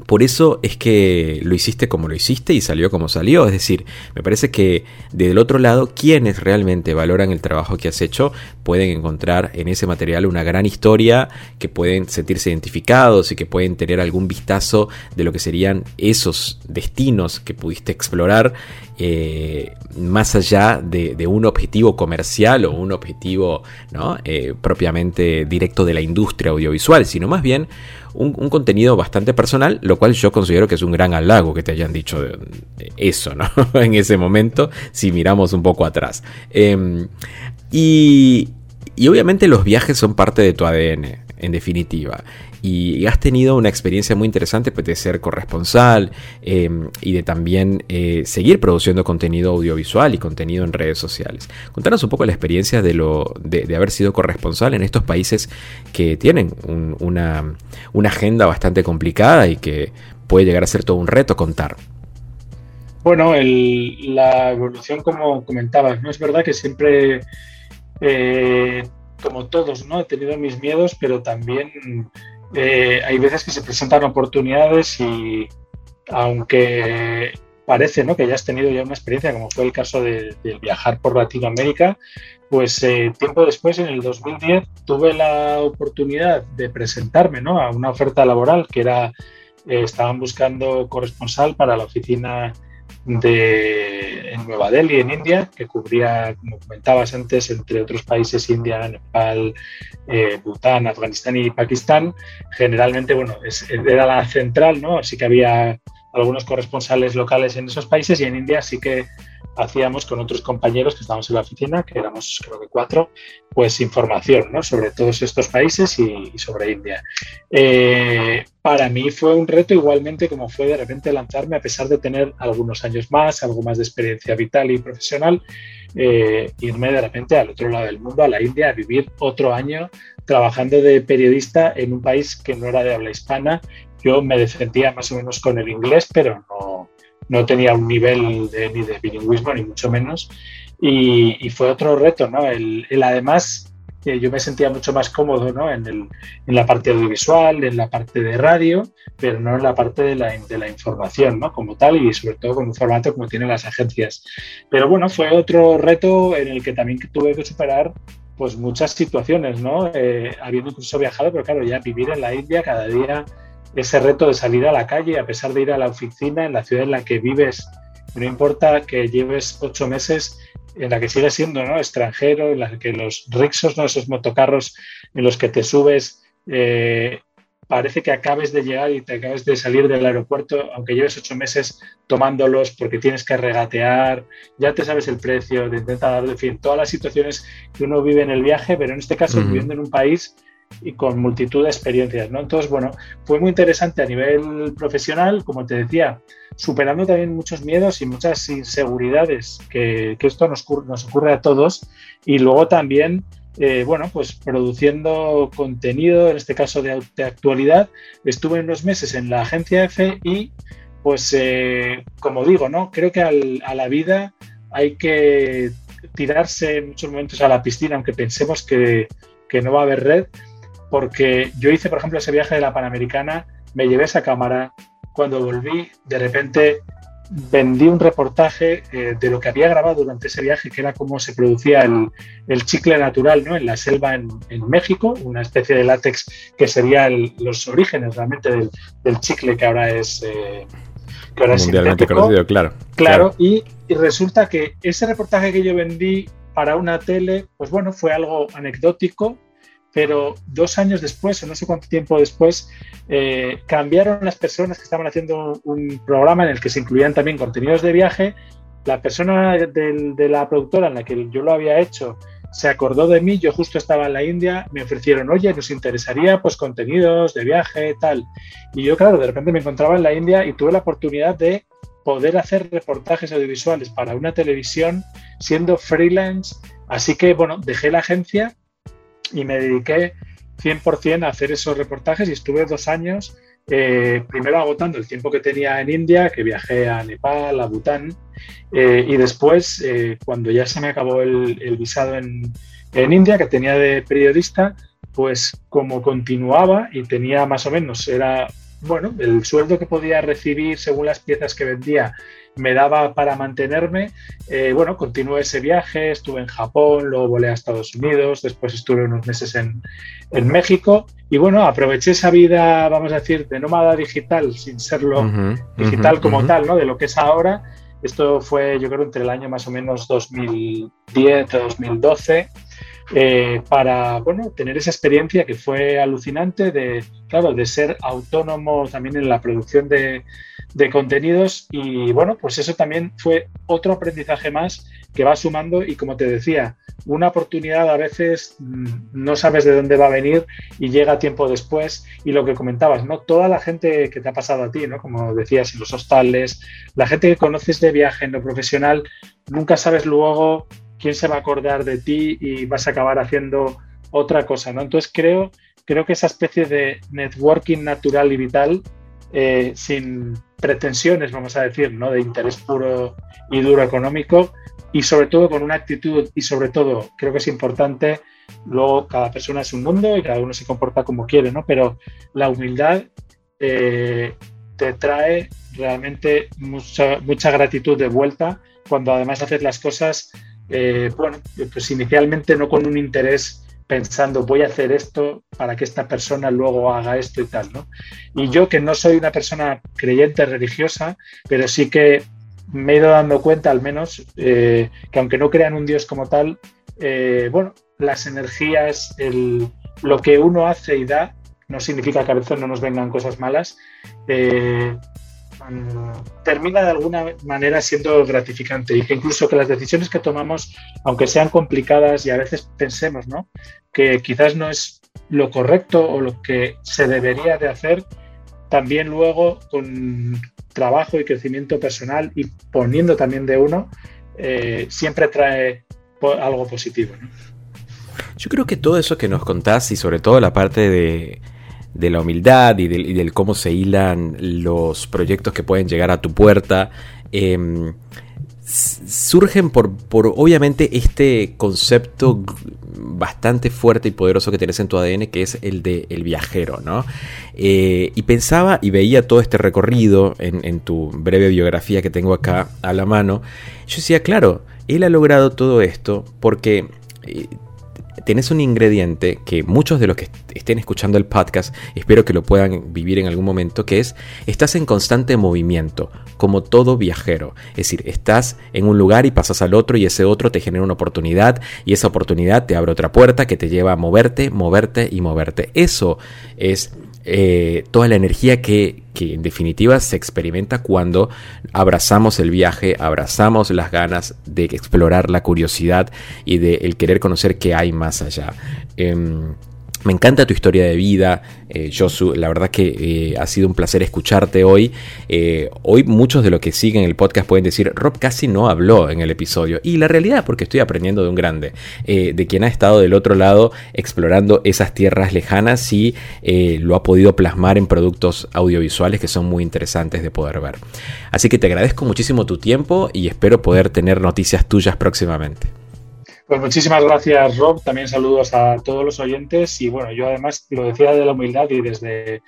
por eso es que lo hiciste como lo hiciste y salió como salió. Es decir, me parece que del otro lado, quienes realmente valoran el trabajo que has hecho pueden encontrar en ese material una gran historia, que pueden sentirse identificados y que pueden tener algún vistazo de lo que serían esos destinos que pudiste explorar, eh, más allá de, un objetivo comercial o un objetivo ¿no? Eh, propiamente directo de la industria audiovisual, sino más bien un, contenido bastante personal, lo cual yo considero que es un gran halago que te hayan dicho eso, ¿no? [laughs] en ese momento, si miramos un poco atrás. Em, y, y obviamente los viajes son parte de tu ADN, en definitiva y has tenido una experiencia muy interesante pues, de ser corresponsal em, y de también eh, seguir produciendo contenido audiovisual y contenido en redes sociales. Contanos un poco la experiencia de, lo, de, haber sido corresponsal en estos países que tienen una, una agenda bastante complicada y que puede llegar a ser todo un reto contar. Bueno, la evolución, como comentabas, ¿no? Es verdad que siempre, eh, como todos, ¿no? He tenido mis miedos, pero también eh, hay veces que se presentan oportunidades y aunque parece ¿no? que ya has tenido ya una experiencia, como fue el caso de, viajar por Latinoamérica, pues eh, tiempo después, en el 2010, tuve la oportunidad de presentarme ¿no? a una oferta laboral que era, eh, estaban buscando corresponsal para la oficina de, en Nueva Delhi, en India, que cubría, como comentabas antes, entre otros países, India, Nepal, eh, Bután, Afganistán y Pakistán. Generalmente, bueno, era la central, ¿no? Así que había algunos corresponsales locales en esos países y en India sí que hacíamos con otros compañeros que estábamos en la oficina, que éramos creo que cuatro, pues información ¿no? sobre todos estos países y, sobre India. Eh, para mí fue un reto igualmente como fue de repente lanzarme, a pesar de tener algunos años más, algo más de experiencia vital y profesional, eh, irme de repente al otro lado del mundo, a la India, a vivir otro año trabajando de periodista en un país que no era de habla hispana. Yo me defendía más o menos con el inglés, pero no, no tenía un nivel de, ni de bilingüismo, ni mucho menos. Y, fue otro reto, ¿no? El, además, eh, yo me sentía mucho más cómodo, ¿no? En, el, en, la parte audiovisual, en la parte de radio, pero no en la parte de la, de la información, ¿no? Como tal, y sobre todo con un formato como tienen las agencias. Pero bueno, fue otro reto en el que también tuve que superar pues muchas situaciones, ¿no? Eh, habiendo incluso viajado, pero claro, ya vivir en la India cada día ese reto de salir a la calle, a pesar de ir a la oficina en la ciudad en la que vives. No importa que lleves ocho meses en la que sigues siendo ¿no? extranjero, en la que los rixos, ¿no? esos motocarros en los que te subes, eh, parece que acabes de llegar y te acabes de salir del aeropuerto, aunque lleves ocho meses tomándolos porque tienes que regatear, ya te sabes el precio, de intentar, en fin, todas las situaciones que uno vive en el viaje, pero en este caso viviendo en un país y con multitud de experiencias, ¿no? Entonces, bueno, fue muy interesante a nivel profesional, como te decía, superando también muchos miedos y muchas inseguridades que, esto nos, nos, ocurre a todos y luego también, eh, bueno, pues produciendo contenido, en este caso de, actualidad, estuve unos meses en la agencia F y, pues, eh, como digo, ¿no? Creo que a la vida hay que tirarse en muchos momentos a la piscina, aunque pensemos que, que no va a haber red, porque yo hice, por ejemplo, ese viaje de la Panamericana, me llevé esa cámara, cuando volví, de repente vendí un reportaje eh, de lo que había grabado durante ese viaje, que era cómo se producía el, chicle natural ¿no? en la selva en, México, una especie de látex que sería los orígenes realmente del, chicle que ahora es... Eh, que ahora Mundialmente conocido, claro, claro. y resulta que ese reportaje que yo vendí para una tele, pues bueno, fue algo anecdótico, pero dos años después, o no sé cuánto tiempo después, eh, cambiaron las personas que estaban haciendo un programa en el que se incluían también contenidos de viaje. La persona de la productora en la que yo lo había hecho se acordó de mí, yo justo estaba en la India, me ofrecieron, oye, nos interesaría pues contenidos de viaje, tal. Y yo, claro, de repente me encontraba en la India y tuve la oportunidad de poder hacer reportajes audiovisuales para una televisión siendo freelance. Así que, bueno, dejé la agencia y me dediqué 100% a hacer esos reportajes y estuve dos años eh, primero agotando el tiempo que tenía en India, que viajé a Nepal, a Bután, eh, y después, eh, cuando ya se me acabó el, visado en, en, India, que tenía de periodista, pues como continuaba y tenía más o menos, era, bueno, el sueldo que podía recibir según las piezas que vendía me daba para mantenerme. Eh, bueno, continué ese viaje, estuve en Japón, luego volé a Estados Unidos, después estuve unos meses en, México y bueno, aproveché esa vida, vamos a decir, de nómada digital, sin serlo digital como tal, ¿no? De lo que es ahora. Esto fue, yo creo, entre el año más o menos 2010 2012 eh, para bueno, tener esa experiencia que fue alucinante de, claro, de ser autónomo también en la producción de, de contenidos y bueno, pues eso también fue otro aprendizaje más que va sumando y como te decía, una oportunidad a veces mm, no sabes de dónde va a venir y llega tiempo después y lo que comentabas, ¿no? Toda la gente que te ha pasado a ti, ¿no? Como decías, en los hostales, la gente que conoces de viaje en lo profesional, nunca sabes luego quién se va a acordar de ti y vas a acabar haciendo otra cosa, ¿no? Entonces creo, creo que esa especie de networking natural y vital, eh, sin pretensiones, vamos a decir, ¿no? De interés puro y duro económico, y sobre todo con una actitud y sobre todo creo que es importante, luego cada persona es un mundo y cada uno se comporta como quiere, ¿no? Pero la humildad eh, te trae realmente mucha, mucha gratitud de vuelta cuando además haces las cosas, eh, bueno, pues inicialmente no con un interés pensando voy a hacer esto para que esta persona luego haga esto y tal, ¿no? Y yo que no soy una persona creyente religiosa, pero sí que me he ido dando cuenta al menos eh, que aunque no crean un Dios como tal, eh, bueno, las energías, el, lo que uno hace y da, no significa que a veces no nos vengan cosas malas, eh, termina de alguna manera siendo gratificante y que incluso que las decisiones que tomamos, aunque sean complicadas y a veces pensemos ¿no? que quizás no es lo correcto o lo que se debería de hacer, también luego con, trabajo y crecimiento personal y poniendo también de uno, eh, siempre trae algo positivo. Yo creo que todo eso que nos contás y sobre todo la parte de, la humildad y del, cómo se hilan los proyectos que pueden llegar a tu puerta, em, surgen por, por, obviamente este concepto bastante fuerte y poderoso que tienes en tu ADN, que es el de el viajero, ¿no? Eh, y pensaba y veía todo este recorrido en, tu breve biografía que tengo acá a la mano. Yo decía, claro, él ha logrado todo esto porque eh, tenés un ingrediente que muchos de los que estén escuchando el podcast, espero que lo puedan vivir en algún momento, que es, estás en constante movimiento, como todo viajero. Es decir, estás en un lugar y pasas al otro y ese otro te genera una oportunidad y esa oportunidad te abre otra puerta que te lleva a moverte, moverte y moverte. Eso es eh, toda la energía que, en definitiva se experimenta cuando abrazamos el viaje, abrazamos las ganas de explorar la curiosidad y de el querer conocer qué hay más allá. Em, me encanta tu historia de vida, eh. La verdad que eh, ha sido un placer escucharte hoy. Eh, hoy muchos de los que siguen el podcast pueden decir, Rob casi no habló en el episodio. Y la realidad, porque estoy aprendiendo de un grande, de quien ha estado del otro lado explorando esas tierras lejanas y lo ha podido plasmar en productos audiovisuales que son muy interesantes de poder ver. Así que te agradezco muchísimo tu tiempo y espero poder tener noticias tuyas próximamente. Pues muchísimas gracias, Rob. También saludos a todos los oyentes. Y bueno, yo además lo decía de la humildad y desde,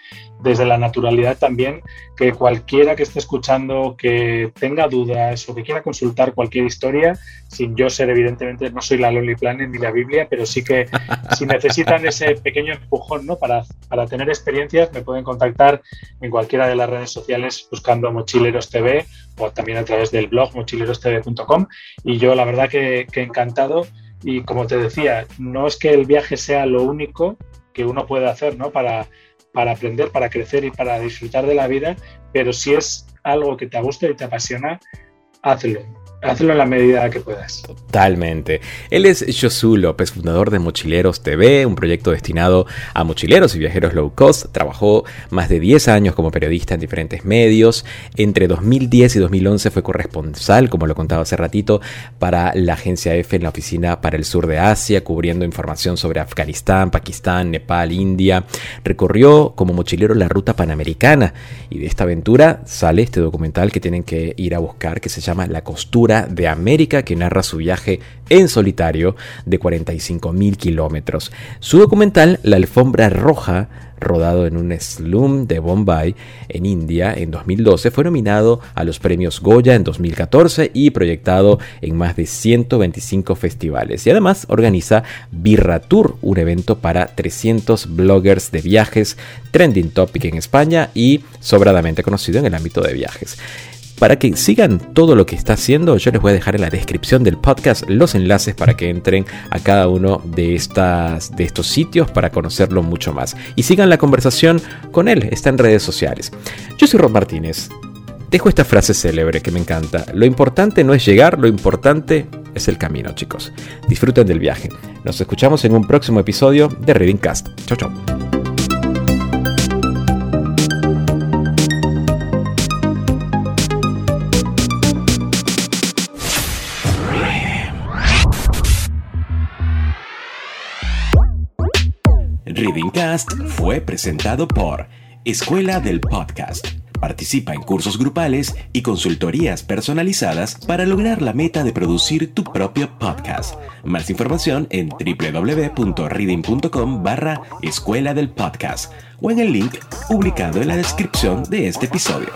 desde la naturalidad también, que cualquiera que esté escuchando, que tenga dudas o que quiera consultar cualquier historia, sin yo ser evidentemente, no soy la Lonely Planet ni la Biblia, pero sí que [laughs] si necesitan ese pequeño empujón ¿no? para, para tener experiencias, me pueden contactar en cualquiera de las redes sociales buscando Mochileros TV o también a través del blog mochilerostv.com. Y yo la verdad que, que encantado. Y como te decía, no es que el viaje sea lo único que uno puede hacer ¿no? para, para aprender, para crecer y para disfrutar de la vida, pero si es algo que te gusta y te apasiona, hazlo hazlo en la medida que puedas. Totalmente. Él es Josu López, fundador de Mochileros TV, un proyecto destinado a mochileros y viajeros low cost. Trabajó más de 10 años como periodista en diferentes medios. Entre 2010 y 2011 fue corresponsal, como lo contaba hace ratito, para la agencia F en la oficina para el sur de Asia, cubriendo información sobre Afganistán, Pakistán, Nepal, India. Recorrió como mochilero la ruta panamericana y de esta aventura sale este documental que tienen que ir a buscar que se llama La costura de América que narra su viaje en solitario de 45.000 kilómetros. Su documental, La Alfombra Roja, rodado en un slum de Bombay, en India, en 2012, fue nominado a los premios Goya en 2014 y proyectado en más de 125 festivales. Y además organiza Birra Tour, un evento para 300 bloggers de viajes, trending topic en España y sobradamente conocido en el ámbito de viajes. Para que sigan todo lo que está haciendo, yo les voy a dejar en la descripción del podcast los enlaces para que entren a cada uno de, estas, de estos sitios para conocerlo mucho más. Y sigan la conversación con él, está en redes sociales. Yo soy Rob Martínez. Dejo esta frase célebre que me encanta. Lo importante no es llegar, lo importante es el camino, chicos. Disfruten del viaje. Nos escuchamos en un próximo episodio de Reading Cast. Chau, chau. Reading Cast fue presentado por Escuela del Podcast. Participa en cursos grupales y consultorías personalizadas para lograr la meta de producir tu propio podcast. Más información en www.reading.com barra Escuela del Podcast o en el link publicado en la descripción de este episodio.